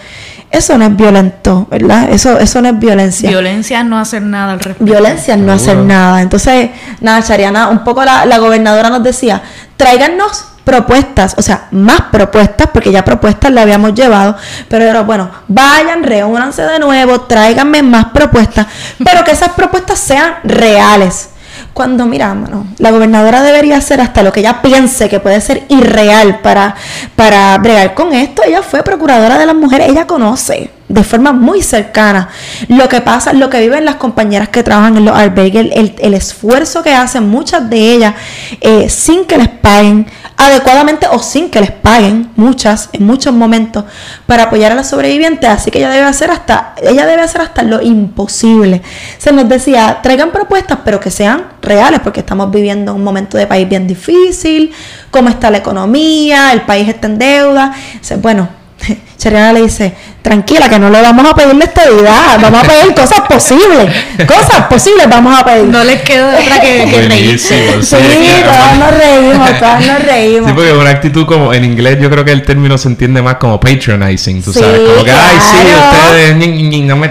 D: Eso no es violento, ¿verdad? Eso, eso no es violencia.
C: Violencia es no hacer nada al respecto.
D: Violencia es no hacer nada. Entonces, nada, Chariana, un poco la, la gobernadora nos decía, tráiganos propuestas, o sea, más propuestas, porque ya propuestas le habíamos llevado, pero bueno, vayan, reúnanse de nuevo, tráiganme más propuestas, pero que esas propuestas sean reales. Cuando, mira, la gobernadora debería hacer hasta lo que ella piense que puede ser irreal para, para bregar con esto. Ella fue procuradora de las mujeres, ella conoce de forma muy cercana lo que pasa, lo que viven las compañeras que trabajan en los albergues, el, esfuerzo que hacen muchas de ellas eh, sin que les paguen adecuadamente o sin que les paguen, muchas, en muchos momentos, para apoyar a las sobrevivientes. Así que ella debe hacer hasta, ella debe hacer hasta lo imposible. Se nos decía, traigan propuestas, pero que sean reales, porque estamos viviendo un momento de país bien difícil, cómo está la economía, el país está en deuda. Bueno, Cheriana le dice, tranquila, que no le vamos a pedir la estabilidad, vamos a pedir cosas posibles, cosas posibles vamos a pedir.
C: No les queda otra que, que
B: Buenísimo,
D: Sí,
B: sí,
D: todas nos reímos, todas nos reímos.
B: Sí, porque una actitud como en inglés yo creo que el término se entiende más como patronizing, tú
D: Sí,
B: sabes, como que ay sí, ustedes ñi, ñi, no me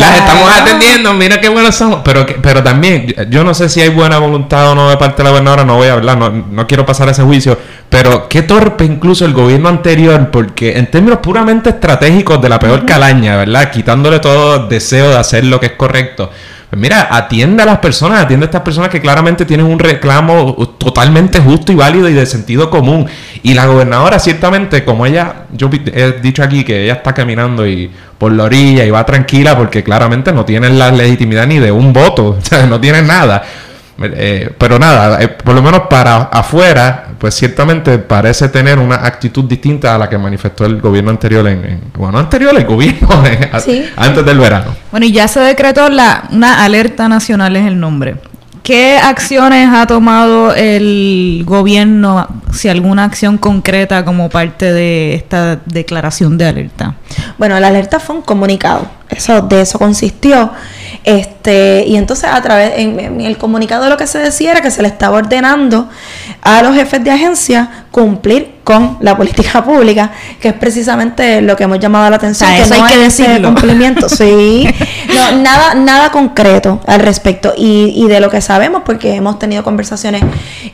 B: Las estamos atendiendo, mira qué buenos somos. Pero, pero también, yo- yo no sé si hay buena voluntad o no de parte de la gobernadora, no voy a hablar, no, no quiero pasar ese juicio. Pero qué torpe incluso el gobierno anterior, porque en términos puramente estratégicos de la peor calaña, ¿verdad? Quitándole todo deseo de hacer lo que es correcto. Pues mira, atiende a las personas, atiende a estas personas que claramente tienen un reclamo totalmente justo y válido y de sentido común. Y la gobernadora, ciertamente, como ella, yo he dicho aquí que ella está caminando y por la orilla y va tranquila porque claramente no tiene la legitimidad ni de un voto, o sea, no tiene nada. Eh, pero nada, eh, por lo menos para afuera, pues ciertamente parece tener una actitud distinta a la que manifestó el gobierno anterior en, en- bueno, anterior el gobierno eh, a- antes del verano.
C: Bueno, y ya se decretó la, una alerta nacional es el nombre. ¿Qué acciones ha tomado el gobierno, si alguna acción concreta como parte de esta declaración de alerta?
D: Bueno, la alerta fue un comunicado. Eso, de eso consistió. Este, y entonces a través, en, en el comunicado lo que se decía era que se le estaba ordenando a los jefes de agencia cumplir con la política pública, que es precisamente lo que hemos llamado la atención.
C: O sea, eso hay que decirlo.
D: cumplimiento, sí. No, nada, nada concreto al respecto. Y, y de lo que sabemos, porque hemos tenido conversaciones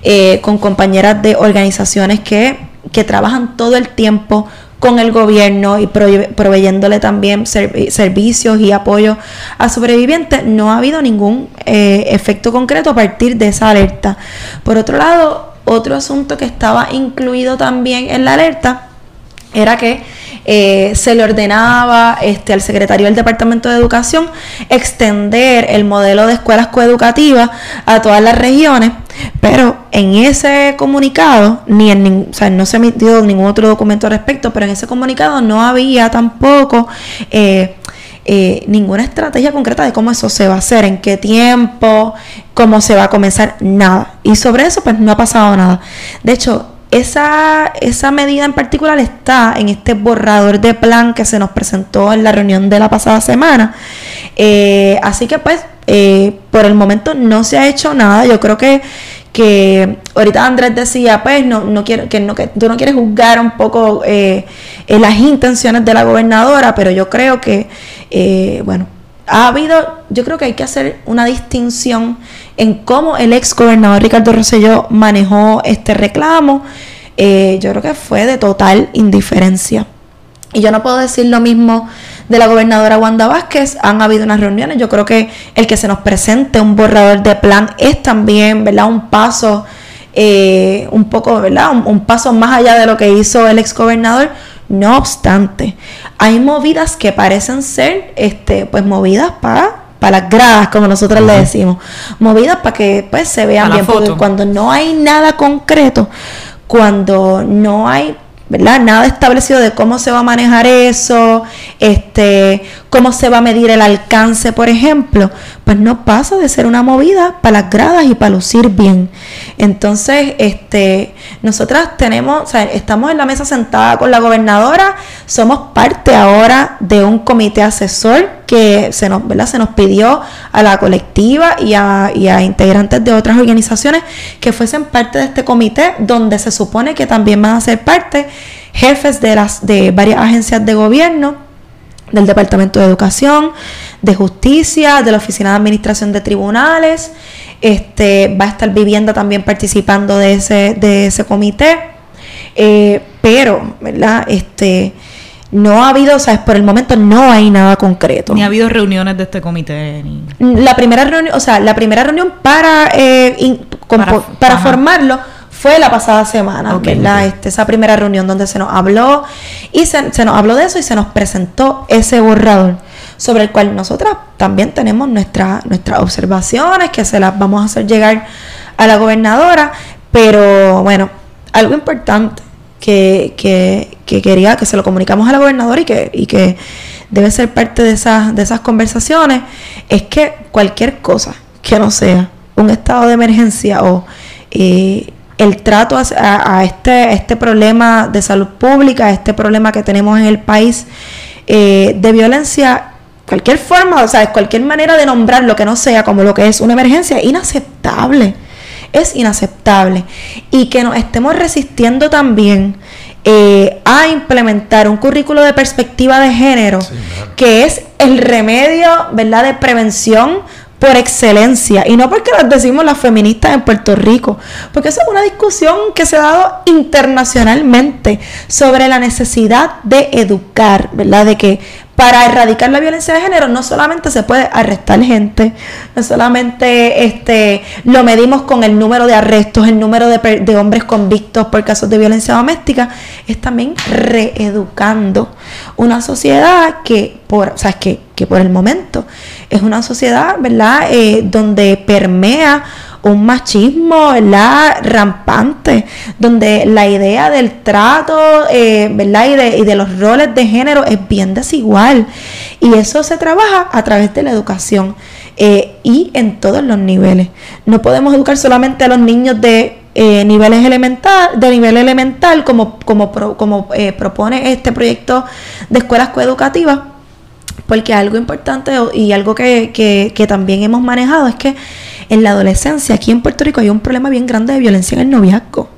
D: eh, con compañeras de organizaciones que, que trabajan todo el tiempo con el gobierno y prove- proveyéndole también servi- servicios y apoyo a sobrevivientes, no ha habido ningún eh, efecto concreto a partir de esa alerta. Por otro lado, otro asunto que estaba incluido también en la alerta era que eh, se le ordenaba este, al secretario del Departamento de Educación extender el modelo de escuelas coeducativas a todas las regiones, pero en ese comunicado, ni en o sea, no se emitió ningún otro documento al respecto, pero en ese comunicado no había tampoco eh, eh, ninguna estrategia concreta de cómo eso se va a hacer, en qué tiempo, cómo se va a comenzar, nada. Y sobre eso pues no ha pasado nada. De hecho, esa, esa medida en particular está en este borrador de plan que se nos presentó en la reunión de la pasada semana. Eh, así que pues eh, por el momento no se ha hecho nada. Yo creo que, que ahorita Andrés decía pues no, no quiero, que, no, que tú no quieres juzgar un poco eh, eh, las intenciones de la gobernadora, pero yo creo que eh, bueno ha habido, yo creo que hay que hacer una distinción en cómo el ex gobernador Ricardo Rosselló manejó este reclamo. Eh, yo creo que fue de total indiferencia. Y yo no puedo decir lo mismo de la gobernadora Wanda Vázquez. Han habido unas reuniones. Yo creo que el que se nos presente un borrador de plan es también, ¿verdad? Un paso, eh, un poco, ¿verdad? Un, un paso más allá de lo que hizo el ex gobernador. No obstante, hay movidas que parecen ser, este, pues movidas para para las gradas, como nosotros le decimos, movidas para que pues se vean bien, porque cuando no hay nada concreto, cuando no hay ¿verdad? Nada establecido de cómo se va a manejar eso, este, cómo se va a medir el alcance, por ejemplo, pues no pasa de ser una movida para las gradas y para lucir bien. Entonces, este, nosotras tenemos, estamos en la mesa sentada con la gobernadora, somos parte ahora de un comité asesor que se nos, ¿verdad? se nos pidió a la colectiva y a, y a integrantes de otras organizaciones que fuesen parte de este comité, donde se supone que también van a ser parte jefes de las de varias agencias de gobierno, del Departamento de Educación, de Justicia, de la Oficina de Administración de Tribunales, este va a estar vivienda también participando de ese, de ese comité. Eh, pero, ¿verdad? Este no ha habido, o sea, por el momento no hay nada concreto.
C: Ni ha habido reuniones de este comité. Ni...
D: La primera reunión, o sea, la primera reunión para eh, in-
C: Para-
D: formarlo fue la pasada semana,
C: Ok,
D: ¿verdad?
C: ok.
D: Este, esa primera reunión donde se nos habló y se, se nos habló de eso y se nos presentó ese borrador sobre el cual nosotras también tenemos nuestra- nuestras observaciones que se las vamos a hacer llegar a la gobernadora, pero bueno, algo importante que, que, que quería que se lo comunicamos a la gobernadora y que, y que debe ser parte de esas, de esas conversaciones es que cualquier cosa que no sea un estado de emergencia o eh, el trato a, este, este problema de salud pública, a este problema que tenemos en el país eh, de violencia, cualquier forma, o sea, cualquier manera de nombrar lo que no sea como lo que es una emergencia, inaceptable. Es inaceptable. Y que nos estemos resistiendo también eh, a implementar un currículo de perspectiva de género, que es el remedio, ¿verdad?, de prevención por excelencia. Y no porque lo decimos las feministas en Puerto Rico, porque eso es una discusión que se ha dado internacionalmente sobre la necesidad de educar, ¿verdad? De que para erradicar la violencia de género no solamente se puede arrestar gente, no solamente este, lo medimos con el número de arrestos, el número de, hombres convictos por casos de violencia doméstica, es también reeducando una sociedad que por, o sea, que, que por el momento es una sociedad, ¿verdad?, eh, donde permea un machismo, ¿verdad? Rampante, donde la idea del trato, eh, ¿verdad? Y de, y de los roles de género es bien desigual. Y eso se trabaja a través de la educación eh, y en todos los niveles. No podemos educar solamente a los niños de eh, niveles elemental, de nivel elemental, como, como, como propone este proyecto de escuelas coeducativas porque algo importante y algo que, que, que, también hemos manejado es que en la adolescencia, aquí en Puerto Rico, hay un problema bien grande de violencia en el noviazgo.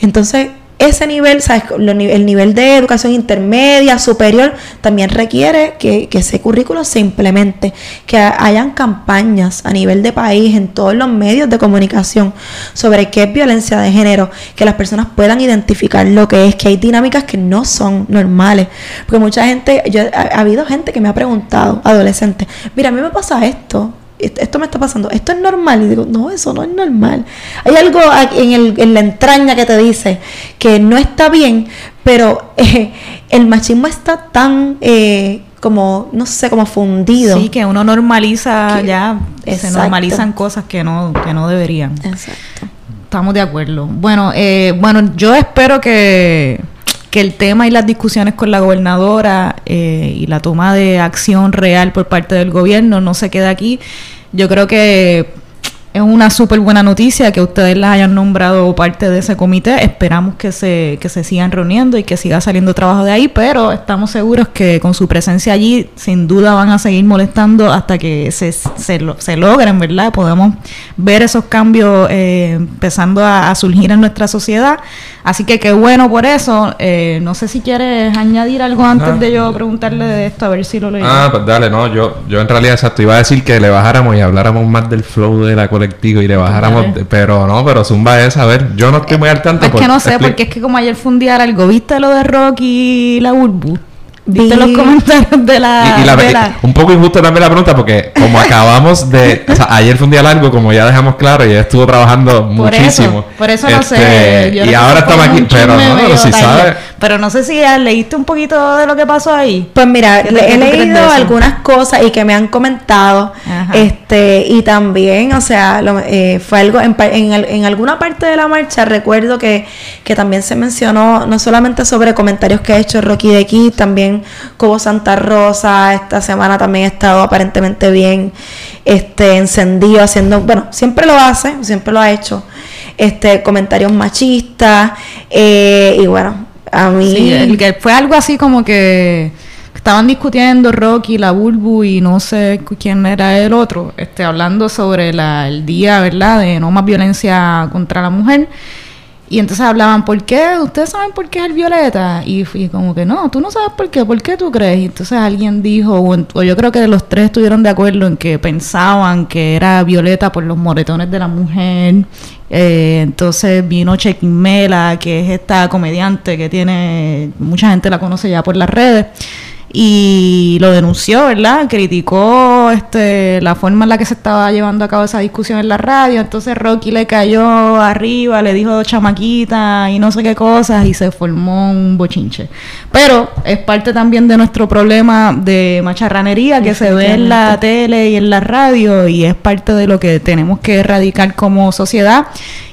D: Entonces, ese nivel, ¿sabes? el nivel de educación intermedia, superior, también requiere que, ese currículo se implemente, que hayan campañas a nivel de país, en todos los medios de comunicación, sobre qué es violencia de género, que las personas puedan identificar lo que es, que hay dinámicas que no son normales. Porque mucha gente, yo, ha, ha habido gente que me ha preguntado, adolescente, mira, a mí me pasa esto, esto me está pasando, esto es normal. Y digo, no, eso no es normal. Hay algo en, el, en la entraña que te dice que no está bien, pero eh, el machismo está tan... Eh, como, no sé, como fundido.
C: Sí, que uno normaliza ya, se normalizan cosas que no, que no deberían.
D: Exacto.
C: Estamos de acuerdo. Bueno, eh, bueno, yo espero que que el tema y las discusiones con la gobernadora eh, y la toma de acción real por parte del gobierno no se queda aquí. Yo creo que es una súper buena noticia que ustedes las hayan nombrado parte de ese comité. Esperamos que se, que se sigan reuniendo y que siga saliendo trabajo de ahí, pero estamos seguros que con su presencia allí sin duda van a seguir molestando hasta que se, se, se logren, ¿verdad? Podemos ver esos cambios eh, empezando a, surgir en nuestra sociedad. Así que qué bueno por eso. Eh, no sé si quieres añadir algo antes de yo preguntarle de esto, a ver si lo leí.
B: Ah, pues dale, no, yo, yo en realidad exacto, iba a decir que le bajáramos y habláramos más del flow de la colectivo y le bajáramos, pero no, pero Zumba es, a ver, yo no estoy muy al tanto.
C: Es que no sé, porque es que como ayer fue un día algo, ¿viste lo de Rocky y la Burbu? ¿Viste los comentarios de la,
B: Un poco injusto también la pregunta porque como acabamos de... O sea, ayer fue un día largo, como ya dejamos claro, y ella estuvo trabajando muchísimo.
C: Por eso, no sé.
B: Este, y ahora estamos aquí, pero no, pero si sabes...
C: Pero no sé si leíste un poquito de lo que pasó ahí.
D: Pues mira, he leído algunas cosas y que me han comentado. este Y también, o sea, eh, fue algo... En, en, alguna parte de la marcha recuerdo que, que también se mencionó no solamente sobre comentarios que ha hecho Rocky de aquí, también como Santa Rosa, esta semana también ha estado aparentemente bien este, encendido, haciendo, bueno, siempre lo hace, siempre lo ha hecho, este, comentarios machistas, eh, y bueno, a mí...
C: que fue algo así como que estaban discutiendo Rocky, la Bulbu y no sé quién era el otro, este, hablando sobre el día, ¿verdad?, de no más violencia contra la mujer. Y entonces hablaban, ¿por qué? ¿Ustedes saben por qué es el violeta? Y fui como que no, tú no sabes por qué, ¿por qué tú crees? Y entonces alguien dijo, o, yo creo que los tres estuvieron de acuerdo en que pensaban que era violeta por los moretones de la mujer. Eh, entonces vino Chequimela, que es esta comediante que tiene, mucha gente la conoce ya por las redes y lo denunció, ¿verdad? Criticó este, la forma en la que se estaba llevando a cabo esa discusión en la radio. Entonces Rocky le cayó arriba, le dijo chamaquita y no sé qué cosas y se formó un bochinche. Pero es parte también de nuestro problema de macharranería que se ve en la tele y en la radio y es parte de lo que tenemos que erradicar como sociedad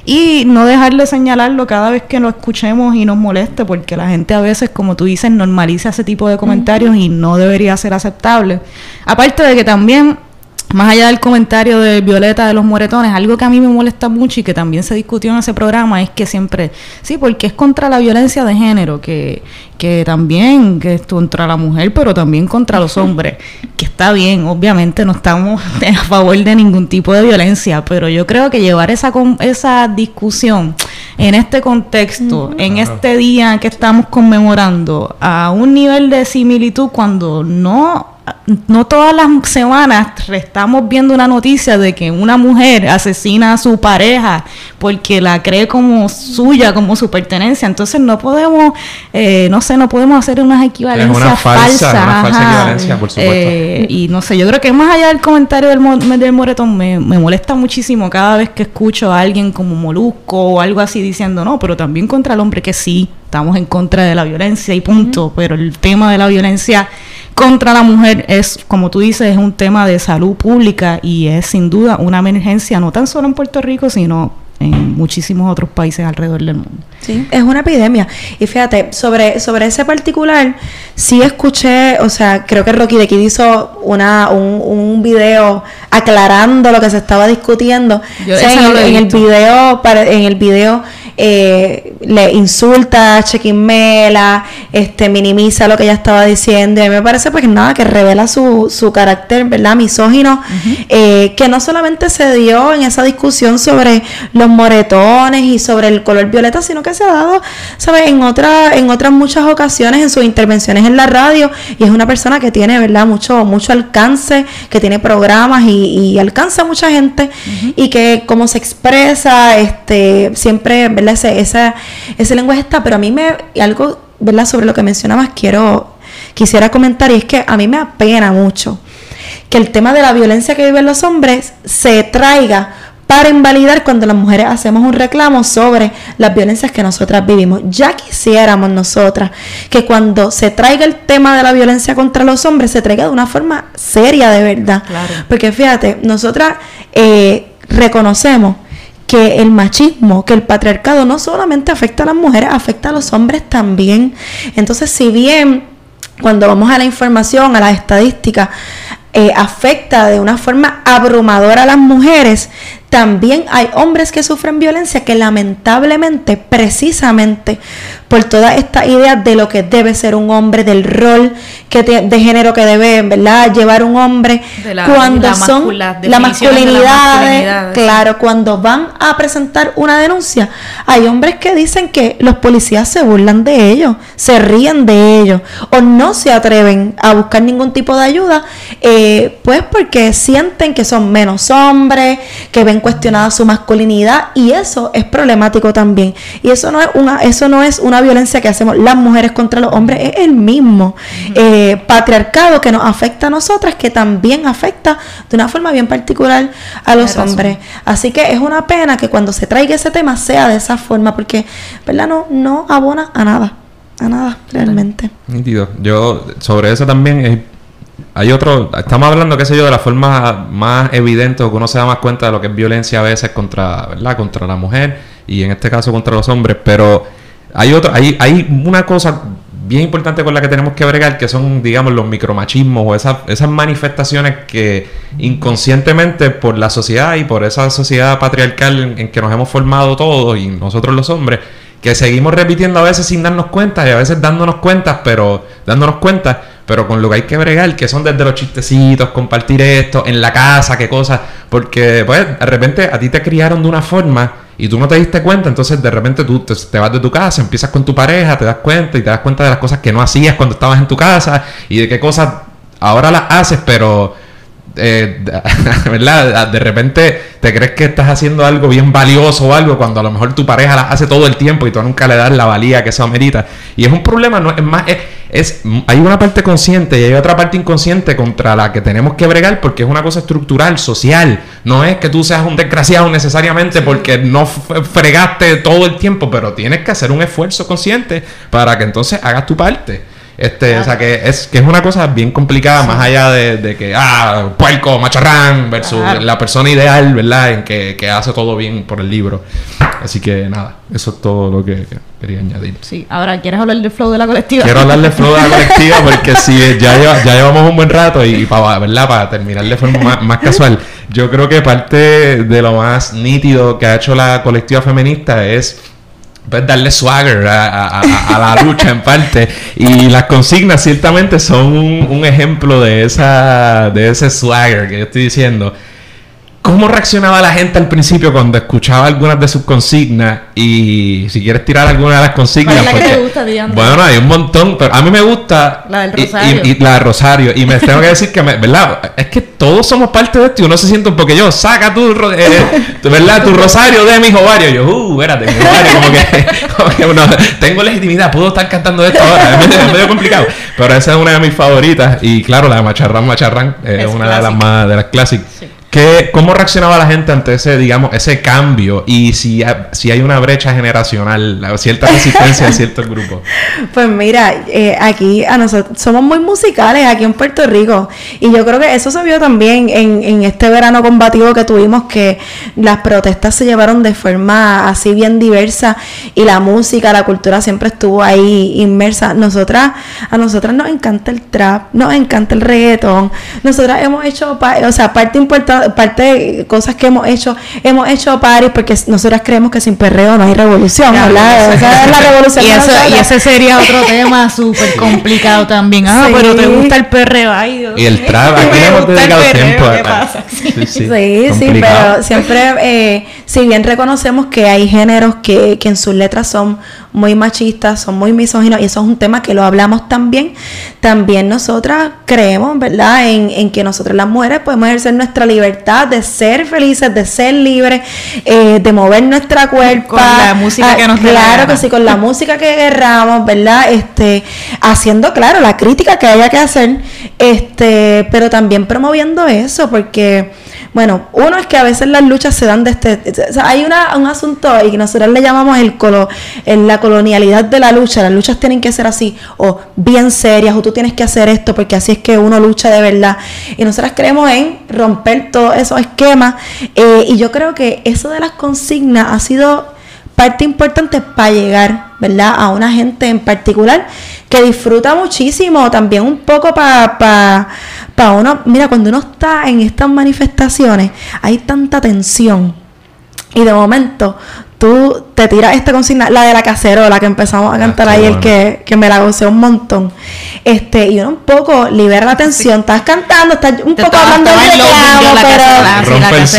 C: y no dejar de señalarlo cada vez que lo escuchemos y nos moleste, porque la gente a veces, como tú dices, normaliza ese tipo de comentarios y no debería ser aceptable. Aparte de que también más allá del comentario de Violeta de los moretones, algo que a mí me molesta mucho y que también se discutió en ese programa es que siempre, sí, porque es contra la violencia de género, que, que también que es contra la mujer, pero también contra los hombres, que está bien, obviamente no estamos a favor de ningún tipo de violencia, pero yo creo que llevar esa, esa discusión en este contexto, en este día que estamos conmemorando, a un nivel de similitud cuando no no todas las semanas estamos viendo una noticia de que una mujer asesina a su pareja porque la cree como suya, como su pertenencia. Entonces no podemos, eh, no sé, no podemos hacer unas equivalencias una falsa, falsas. Una falsa equivalencia, por supuesto. Eh, y no sé, yo creo que más allá del comentario del, del Moretón, me, me, molesta muchísimo cada vez que escucho a alguien como Molusco o algo así diciendo, no, pero también contra el hombre que sí, estamos en contra de la violencia y punto. Pero el tema de la violencia contra la mujer es, como tú dices, es un tema de salud pública y es sin duda una emergencia, no tan solo en Puerto Rico, sino en muchísimos otros países alrededor del mundo.
D: Sí, es una epidemia. Y fíjate, sobre, sobre ese particular, sí escuché, o sea, creo que Rocky de Kid hizo una, un, un video aclarando lo que se estaba discutiendo. Yo en, en el video, para, en el video eh, le insulta a Chequimela, este, minimiza lo que ella estaba diciendo. Y a mí me parece pues nada, que revela su, su carácter, ¿verdad? Misógino, eh, que no solamente se dio en esa discusión sobre los moretones y sobre el color violeta, sino que se ha dado, ¿sabes? En, otra, en otras muchas ocasiones en sus intervenciones en la radio y es una persona que tiene, ¿verdad? Mucho, mucho alcance, que tiene programas y, alcanza a mucha gente y que como se expresa, este, siempre, ¿verdad? Ese, ese lenguaje está, pero a mí me, algo, ¿verdad? Sobre lo que mencionabas, quiero, quisiera comentar, y es que a mí me apena mucho que el tema de la violencia que viven los hombres se traiga para invalidar cuando las mujeres hacemos un reclamo sobre las violencias que nosotras vivimos. Ya quisiéramos nosotras que cuando se traiga el tema de la violencia contra los hombres, se traiga de una forma seria de verdad. Porque fíjate, nosotras eh, reconocemos que el machismo, que el patriarcado no solamente afecta a las mujeres, afecta a los hombres también. Entonces, si bien cuando vamos a la información, a las estadísticas, eh, afecta de una forma abrumadora a las mujeres, también hay hombres que sufren violencia que lamentablemente, precisamente por toda esta idea de lo que debe ser un hombre, del rol que de género que debe ¿verdad? llevar un hombre, cuando son la masculinidad, claro, cuando van a presentar una denuncia, hay hombres que dicen que los policías se burlan de ellos, se ríen de ellos, o no se atreven a buscar ningún tipo de ayuda, eh, pues porque sienten que son menos hombres, que ven cuestionada su masculinidad y eso es problemático también. Y eso no es una, eso no es una violencia que hacemos las mujeres contra los hombres, es el mismo eh, patriarcado que nos afecta a nosotras, que también afecta de una forma bien particular a los hombres. Así que es una pena que cuando se traiga ese tema sea de esa forma, porque, ¿verdad? No, no abona a nada a nada, realmente.
B: Yo sobre eso también es hay otro, estamos hablando, qué sé yo, de la forma más evidente o que uno se da más cuenta de lo que es violencia a veces contra, ¿verdad? Contra la mujer y en este caso contra los hombres, pero hay otro, hay, hay una cosa bien importante con la que tenemos que bregar, que son, digamos, los micromachismos o esas, esas manifestaciones que inconscientemente por la sociedad y por esa sociedad patriarcal en, en que nos hemos formado todos y nosotros los hombres, que seguimos repitiendo a veces sin darnos cuenta y a veces dándonos cuenta, pero dándonos cuenta, pero con lo que hay que bregar, que son desde los chistecitos, compartir esto, en la casa, qué cosas, porque pues de repente a ti te criaron de una forma y tú no te diste cuenta, entonces de repente tú te, vas de tu casa, empiezas con tu pareja, te das cuenta y te das cuenta de las cosas que no hacías cuando estabas en tu casa y de qué cosas ahora las haces, pero eh, ¿verdad? De repente te crees que estás haciendo algo bien valioso o algo cuando a lo mejor tu pareja las hace todo el tiempo y tú nunca le das la valía que eso amerita. Y es un problema, no es más, hay una parte consciente y hay otra parte inconsciente contra la que tenemos que bregar porque es una cosa estructural, social. No es que tú seas un desgraciado necesariamente porque no fregaste todo el tiempo, pero tienes que hacer un esfuerzo consciente para que entonces hagas tu parte. Este, o sea que es, que es una cosa bien complicada, más allá de, de que, ah, puerco, macharrán, versus la persona ideal, ¿verdad? En que, que hace todo bien por el libro. Así que nada, eso es todo lo que quería añadir.
C: Sí, ahora, ¿quieres hablar del flow de la colectiva?
B: Quiero hablar de flow de la colectiva porque si ya, lleva- ya llevamos un buen rato y, para, ¿verdad? para terminar de forma más, más casual, yo creo que parte de lo más nítido que ha hecho la colectiva feminista es pues, darle swagger a, a- a- la lucha en parte. Y las consignas ciertamente son un, un ejemplo de esa de ese swagger que yo estoy diciendo ¿Cómo reaccionaba la gente al principio cuando escuchaba algunas de sus consignas? Y si quieres tirar alguna de las consignas.
C: ¿Cuál es la que
B: porque-
C: te gusta, Diana?
B: Bueno, hay un montón, pero a mí me gusta.
C: La del Rosario.
B: Y, y la de Rosario. Y me tengo que decir que, me- ¿verdad? Es que todos somos parte de esto y uno se siente un poco yo. Saca tu, eh, tu- ¿verdad? Tu Rosario de mis ovarios. Yo, uh, espérate, mis ovarios. Como que, como que uno, tengo legitimidad, puedo estar cantando esto ahora. Es medio, es medio complicado. Pero esa es una de mis favoritas. Y claro, la de Macharrán, Macharrán es,
C: Es
B: una de las más de las clásicas.
C: Sí.
B: ¿Qué- ¿Cómo reaccionaba la gente ante ese, digamos, ese cambio? Y si, si hay una brecha generacional, cierta resistencia de ciertos grupos.
D: Pues mira, eh, aquí a nosotros somos muy musicales aquí en Puerto Rico y yo creo que eso se vio también en, en este verano combativo que tuvimos que las protestas se llevaron de forma así bien diversa y la música, la cultura siempre estuvo ahí inmersa. Nosotras, a nosotras nos encanta el trap, nos encanta el reggaetón. Nosotras hemos hecho, o sea, parte importante, parte de cosas que hemos hecho, hemos hecho paris porque nosotras creemos que sin perreo no hay revolución,
C: Claro,
D: ¿verdad? Esa es la revolución.
C: Y, eso, y ese sería otro tema súper complicado también. Ah,
D: Sí.
C: pero te gusta el perreo. Ay, Dios
B: Y el trap, aquí le hemos. Sí, sí,
D: Sí, sí,
B: complicado.
D: pero siempre, eh, si bien reconocemos que hay géneros que, que en sus letras son muy machistas, son muy misóginos, y eso es un tema que lo hablamos también, también nosotras creemos, ¿verdad?, en, en que nosotras las mujeres podemos ejercer nuestra libertad de ser felices, de ser libres, eh, de mover nuestra cuerpo.
C: Con la música que nos
D: Claro que sí, con la música que querramos, ¿verdad? Este, haciendo, claro, la crítica que haya que hacer, este, pero también promoviendo eso, porque, bueno, uno es que a veces las luchas se dan de este, o sea, hay una, un asunto y que nosotros le llamamos el colo, el- la colonialidad de la lucha, las luchas tienen que ser así, o bien serias, o tú tienes que hacer esto, porque así es que uno lucha de verdad, y nosotras creemos en romper todos esos esquemas, eh, y yo creo que eso de las consignas ha sido parte importante para llegar, ¿verdad? A una gente en particular que disfruta muchísimo, también un poco para pa, pa uno, mira, cuando uno está en estas manifestaciones, hay tanta tensión y de momento tú te tiras esta consigna, la de la cacerola que empezamos a
B: Ah,
D: cantar
B: qué
D: ayer,
B: bueno.
D: que, que me la gocé un montón. Este, y uno un poco libera la tensión, estás cantando, estás un
C: Te
D: poco
C: estaba-
D: hablando
C: yo
D: reclamo,
C: sí,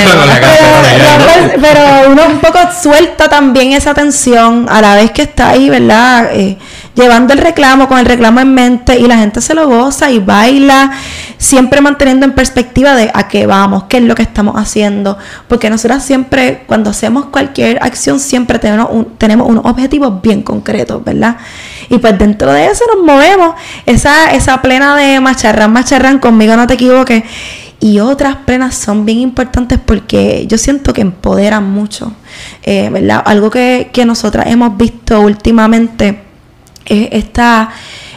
D: pero uno un poco suelta también esa tensión a la vez que está ahí, ¿verdad? Eh, llevando el reclamo, con el reclamo en mente y la gente se lo goza y baila, siempre manteniendo en perspectiva de a qué vamos, qué es lo que estamos haciendo, porque nosotras siempre, cuando hacemos cualquier acción, siempre tenemos, un- tenemos unos objetivos bien concretos, ¿verdad? Y pues dentro de eso nos movemos, esa, esa plena de macharrán, macharrán, conmigo no te equivoques. Y otras plenas son bien importantes porque yo siento que empoderan mucho, eh, ¿verdad? Algo que, que nosotras hemos visto últimamente esta,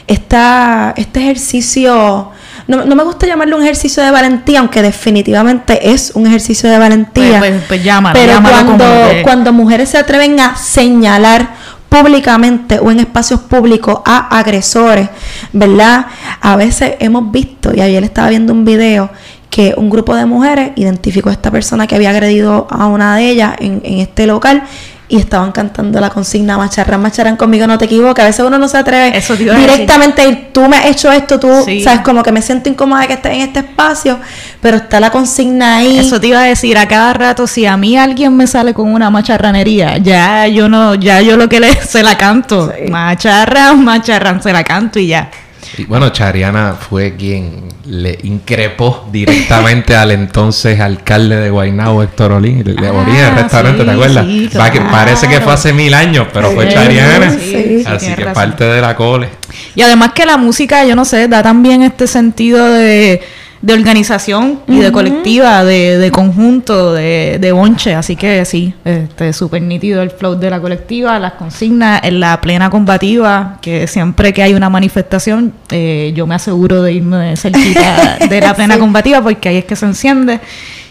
D: esta, este ejercicio, no, no me gusta llamarlo un ejercicio de valentía, aunque definitivamente es un ejercicio de valentía.
C: Pues, pues, pues llámalo,
D: Pero
C: llámalo
D: cuando,
C: como
D: cuando mujeres se atreven a señalar públicamente o en espacios públicos a agresores, ¿verdad? A veces hemos visto, y ayer estaba viendo un video, que un grupo de mujeres identificó a esta persona que había agredido a una de ellas en, en este local y estaban cantando la consigna macharrán, macharrán conmigo, no te equivoques. A veces uno no se atreve
C: Eso a decir.
D: directamente a ir, tú me has hecho esto, tú,
C: Sí.
D: sabes, como que me siento incómoda de que estés en este espacio, pero está la consigna ahí.
C: Eso te iba a decir a cada rato, si a mí alguien me sale con una macharranería, ya yo no, ya yo lo que le se la canto.
D: Sí.
C: Macharran, macharran, se la canto y ya.
B: Y bueno, Chariana fue quien le increpó directamente al entonces alcalde de Guaynabo, Héctor Olín, le, le
C: Ah,
B: Olín el restaurante,
C: sí,
B: ¿te acuerdas?
C: sí,
B: que
C: claro.
B: parece que fue hace mil años, pero fue Chariana.
D: sí, sí,
B: Así que
C: razón.
B: parte de la cole.
C: Y además que la música, yo no sé, da también este sentido de, de organización y de colectiva, de, de conjunto, de, de bonche. Así que sí, este súper nítido el flow de la colectiva, las consignas, en la plena combativa, que siempre que hay una manifestación, eh, yo me aseguro de irme cerquita de la plena combativa porque ahí es que se enciende.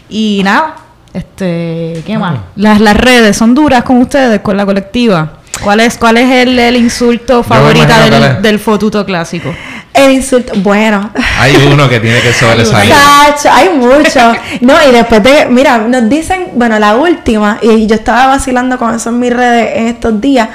C: Y nada, este, ¿qué más? Las, las redes son duras con ustedes, con la colectiva. ¿Cuál es, cuál es el, el insulto del,
B: es.
C: del fotuto clásico?
D: El insulto, bueno.
B: Hay uno que tiene que sobresalir.
D: Hay mucho. No, y después de, mira, nos dicen, bueno, la última, y yo estaba vacilando con eso en mis redes en estos días,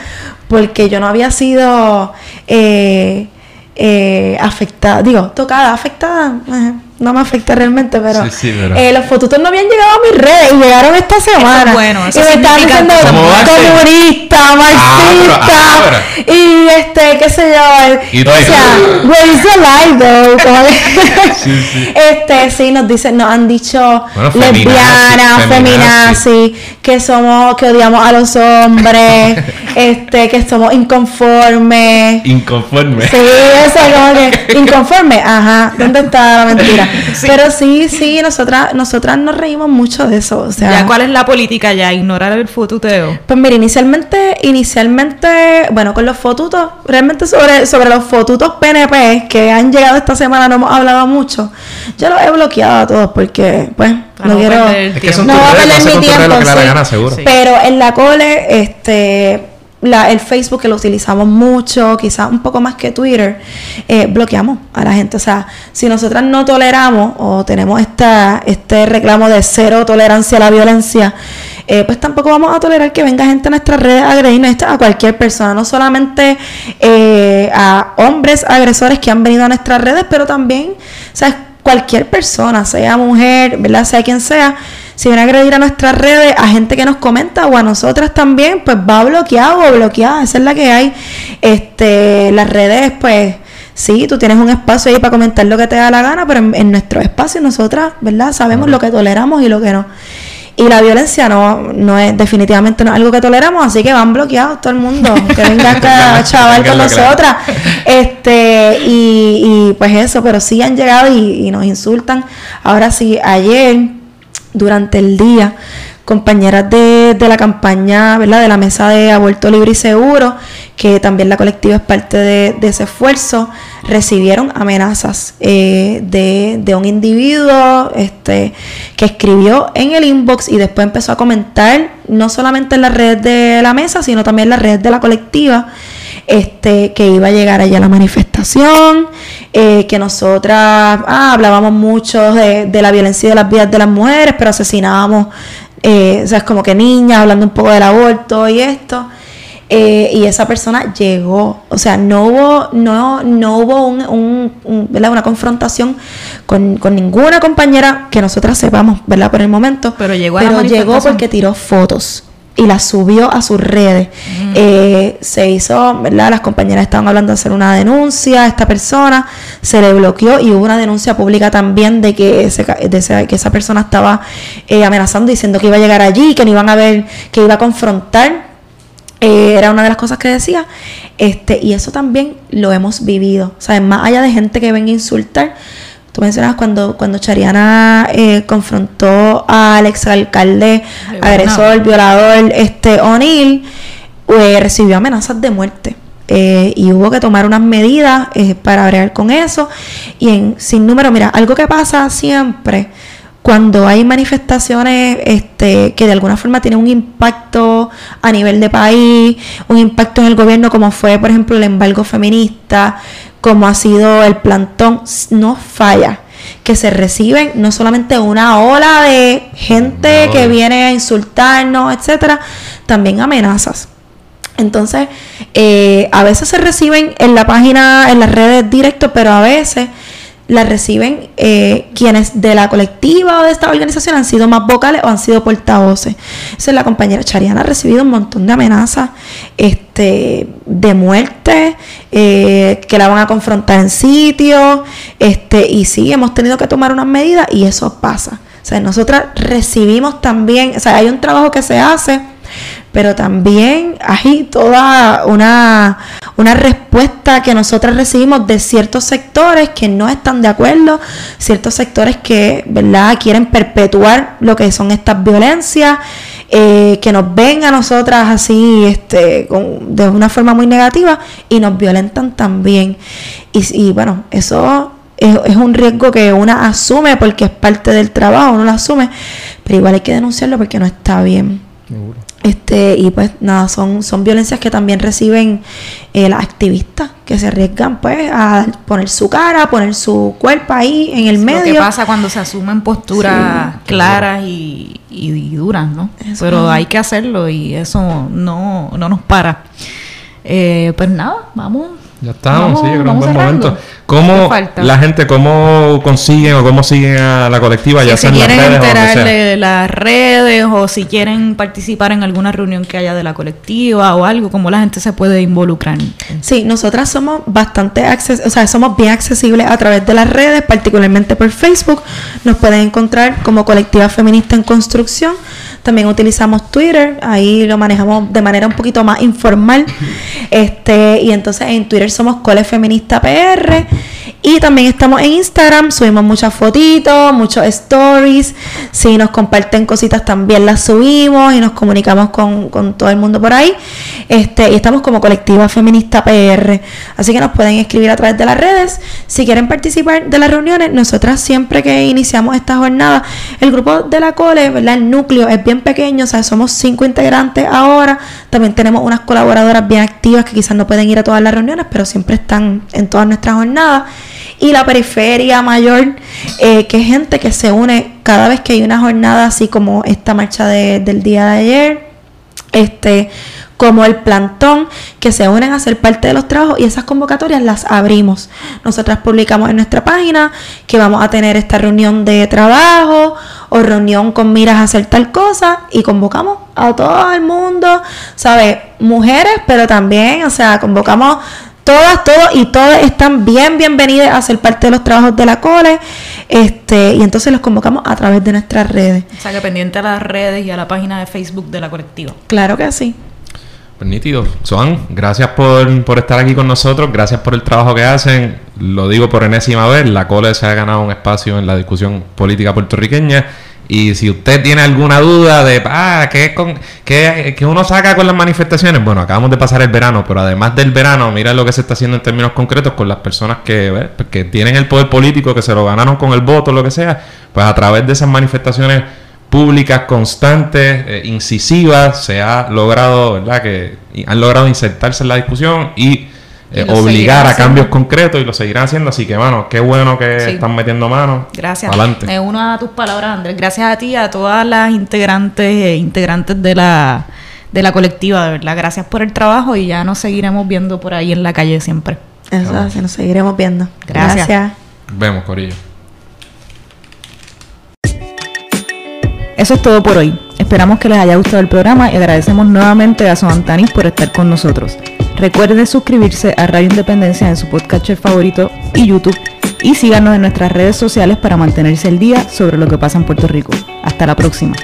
D: porque yo no había sido eh, eh, afectada, digo, tocada, afectada, eh, no me afecta realmente, pero,
B: Sí, sí, pero-
D: eh, los fotutos no habían llegado a mis redes y llegaron esta semana.
C: bueno, eso
D: y me estaban diciendo
B: ¿Cómo va a ser?
D: comunista, marxista,
B: Ah, pero- ah,
D: y este, qué sé yo,
B: Y tú
D: o sea, where is the light though?
B: Sí, sí.
D: este, sí, nos dicen, nos han dicho
B: Bueno,
D: lesbianas,
B: feminazi,
D: feminazi, que somos, que odiamos a los hombres, este, que somos inconformes.
B: Inconforme.
D: Sí, eso como que inconforme, ajá, ¿dónde está la mentira? Pero sí, sí, nosotras, nosotras nos reímos mucho de eso, o sea,
C: ya, ¿Cuál es la política ya? Ignorar el fotuteo.
D: pues mira, inicialmente, inicialmente, bueno, con los fotutos, realmente sobre, sobre los fotutos PNP que han llegado esta semana no hemos hablado mucho. Yo los he bloqueado a todos porque, pues,
C: Para
D: no,
C: no
D: quiero.
B: Es que son
D: No voy a perder mi tiempo. Sí. Pero en la cole, este, la, el Facebook que lo utilizamos mucho, quizás un poco más que Twitter, eh, bloqueamos a la gente. O sea, si nosotras no toleramos o tenemos esta, este reclamo de cero tolerancia a la violencia, eh, pues tampoco vamos a tolerar que venga gente a nuestras redes a agredirnos a cualquier persona, no solamente eh, a hombres agresores que han venido a nuestras redes, pero también, o sea, cualquier persona, sea mujer, ¿verdad? Sea quien sea, si viene a agredir a nuestras redes, a gente que nos comenta o a nosotras también, pues va bloqueado o bloqueada, esa es la que hay. Este, las redes, pues, sí, tú tienes un espacio ahí para comentar lo que te da la gana, pero en, en nuestro espacio nosotras, ¿verdad? Sabemos lo que toleramos y lo que no. Y la violencia no, no es definitivamente no es algo que toleramos, así que van bloqueados todo el mundo. Que venga acá chaval con nosotras. Este, y, y pues eso, pero sí han llegado y, y nos insultan. Ahora sí, ayer, durante el día, compañeras de, de la campaña, ¿verdad? De la mesa de aborto libre y seguro, que también la colectiva es parte de, de ese esfuerzo, recibieron amenazas eh, de, de un individuo este, que escribió en el inbox y después empezó a comentar, no solamente en las redes de la mesa, sino también en las redes de la colectiva, este, que iba a llegar allá la manifestación, eh, que nosotras ah, hablábamos mucho de, de la violencia y de las vidas de las mujeres, pero asesinábamos, eh, o sea, es como que niñas, hablando un poco del aborto y esto. Eh, y esa persona llegó, o sea, no hubo, no, no hubo un, un- un- ¿verdad? una confrontación con, con ninguna compañera que nosotras sepamos, ¿verdad? Por el momento.
C: Pero llegó a la
D: Pero llegó
C: manifestación.
D: porque tiró fotos y las subió a sus redes. Eh, se hizo, ¿verdad? Las compañeras estaban hablando de hacer una denuncia a esta persona, se le bloqueó y hubo una denuncia pública también de que, ese, de ese- que esa persona estaba eh, amenazando, diciendo que iba a llegar allí, que no iban a ver, que iba a confrontar. Eh, era una de las cosas que decía. Este, y eso también lo hemos vivido. ¿Sabes? Más allá de gente que venga a insultar. Tú mencionabas cuando, cuando Chariana eh, confrontó al exalcalde,
C: Ay,
D: agresor, violador, este O'Neill, eh, recibió amenazas de muerte. Eh, y hubo que tomar unas medidas eh, para bregar con eso. Y en sin número, mira, algo que pasa siempre cuando hay manifestaciones este, que de alguna forma tienen un impacto a nivel de país, un impacto en el gobierno, como fue, por ejemplo, el embargo feminista, como ha sido el plantón, no falla que se reciben no solamente una ola de gente que viene a insultarnos, etcétera, también amenazas. Entonces, eh, a veces se reciben en la página, en las redes directo, pero a veces las reciben eh, quienes de la colectiva o de esta organización han sido más vocales o han sido portavoces. Esa es la compañera Chariana ha recibido un montón de amenazas este, de muerte, eh, que la van a confrontar en sitio, este, y sí, hemos tenido que tomar unas medidas y eso pasa. O sea, nosotras recibimos también, o sea, hay un trabajo que se hace pero también hay toda una, una respuesta que nosotras recibimos de ciertos sectores que no están de acuerdo, ciertos sectores que, ¿verdad?, quieren perpetuar lo que son estas violencias. Eh, que nos ven a nosotras así este, de una forma muy negativa y nos violentan también. Y, y bueno, eso es, un riesgo que una asume porque es parte del trabajo, uno lo asume, pero igual hay que denunciarlo porque no está bien. Este, y pues nada, son, son violencias que también reciben eh, las activistas que se arriesgan pues a poner su cara, a poner su cuerpo ahí en el medio. Lo
C: que pasa cuando se asumen posturas claras y, duras, ¿no? Pero hay que hacerlo y eso no, no nos para. Eh, pues nada, vamos
B: ya estamos, sí, yo creo que un buen momento. ¿Cómo la gente, cómo consiguen o cómo siguen a la colectiva?
C: ya si quieren enterar de las redes o si quieren participar en alguna reunión que haya de la colectiva o algo, ¿cómo la gente se puede involucrar?
D: Sí, nosotras somos bastante acces o sea, somos bien accesibles a través de las redes, particularmente por Facebook. Nos pueden encontrar como Colectiva Feminista en Construcción. También utilizamos Twitter, ahí lo manejamos de manera un poquito más informal. Este, y entonces en Twitter somos Cole Feminista PR. Y también estamos en Instagram, subimos muchas fotitos, muchos stories. Si nos comparten cositas también las subimos y nos comunicamos con, con todo el mundo por ahí. Este, y estamos como colectiva feminista PR. Así que nos pueden escribir a través de las redes. Si quieren participar de las reuniones, nosotras siempre que iniciamos esta jornada, el grupo de la cole, ¿verdad? El núcleo es bien pequeño, o sea, somos cinco integrantes ahora. También tenemos unas colaboradoras bien activas que quizás no pueden ir a todas las reuniones, pero siempre están en todas nuestras jornadas y la periferia mayor, eh, que es gente que se une cada vez que hay una jornada así como esta marcha del día de ayer, este como el plantón, que se unen a ser parte de los trabajos y esas convocatorias las abrimos. Nosotras publicamos en nuestra página que vamos a tener esta reunión de trabajo o reunión con miras a hacer tal cosa y convocamos a todo el mundo, ¿sabes? Mujeres, pero también, o sea, convocamos todas, todos y todas están bien bienvenidas a ser parte de los trabajos de la cole. Este, y entonces los convocamos a través de nuestras redes.
C: O sea que pendiente a las redes y a la página de Facebook de la colectiva.
D: Claro que sí.
B: Pues nítido. Soan, gracias por, por, estar aquí con nosotros, gracias por el trabajo que hacen. Lo digo por enésima vez, la cole se ha ganado un espacio en la discusión política puertorriqueña y si usted tiene alguna duda de, ah, ¿qué, con, qué, uno saca con las manifestaciones? Bueno, acabamos de pasar el verano, pero además del verano, mira lo que se está haciendo en términos concretos con las personas que, que tienen el poder político, que se lo ganaron con el voto, lo que sea, pues a través de esas manifestaciones públicas, constantes, eh, incisivas, se ha logrado, ¿verdad? Que han logrado insertarse en la discusión y eh, obligar a cambios concretos y lo seguirán haciendo. Así que, bueno, qué bueno que están metiendo mano.
C: Gracias. Adelante. Me uno a tus palabras, Andrés. Gracias a ti y a todas las integrantes e integrantes de la, de la colectiva, de verdad. Gracias por el trabajo y ya nos seguiremos viendo por ahí en la calle siempre.
D: Eso, así nos seguiremos viendo. Gracias. Gracias.
B: Vemos, Corillo.
C: Eso es todo por hoy. Esperamos que les haya gustado el programa y agradecemos nuevamente a Soantanis por estar con nosotros. Recuerden suscribirse a Radio Independencia en su podcast favorito y YouTube y síganos en nuestras redes sociales para mantenerse al día sobre lo que pasa en Puerto Rico. Hasta la próxima.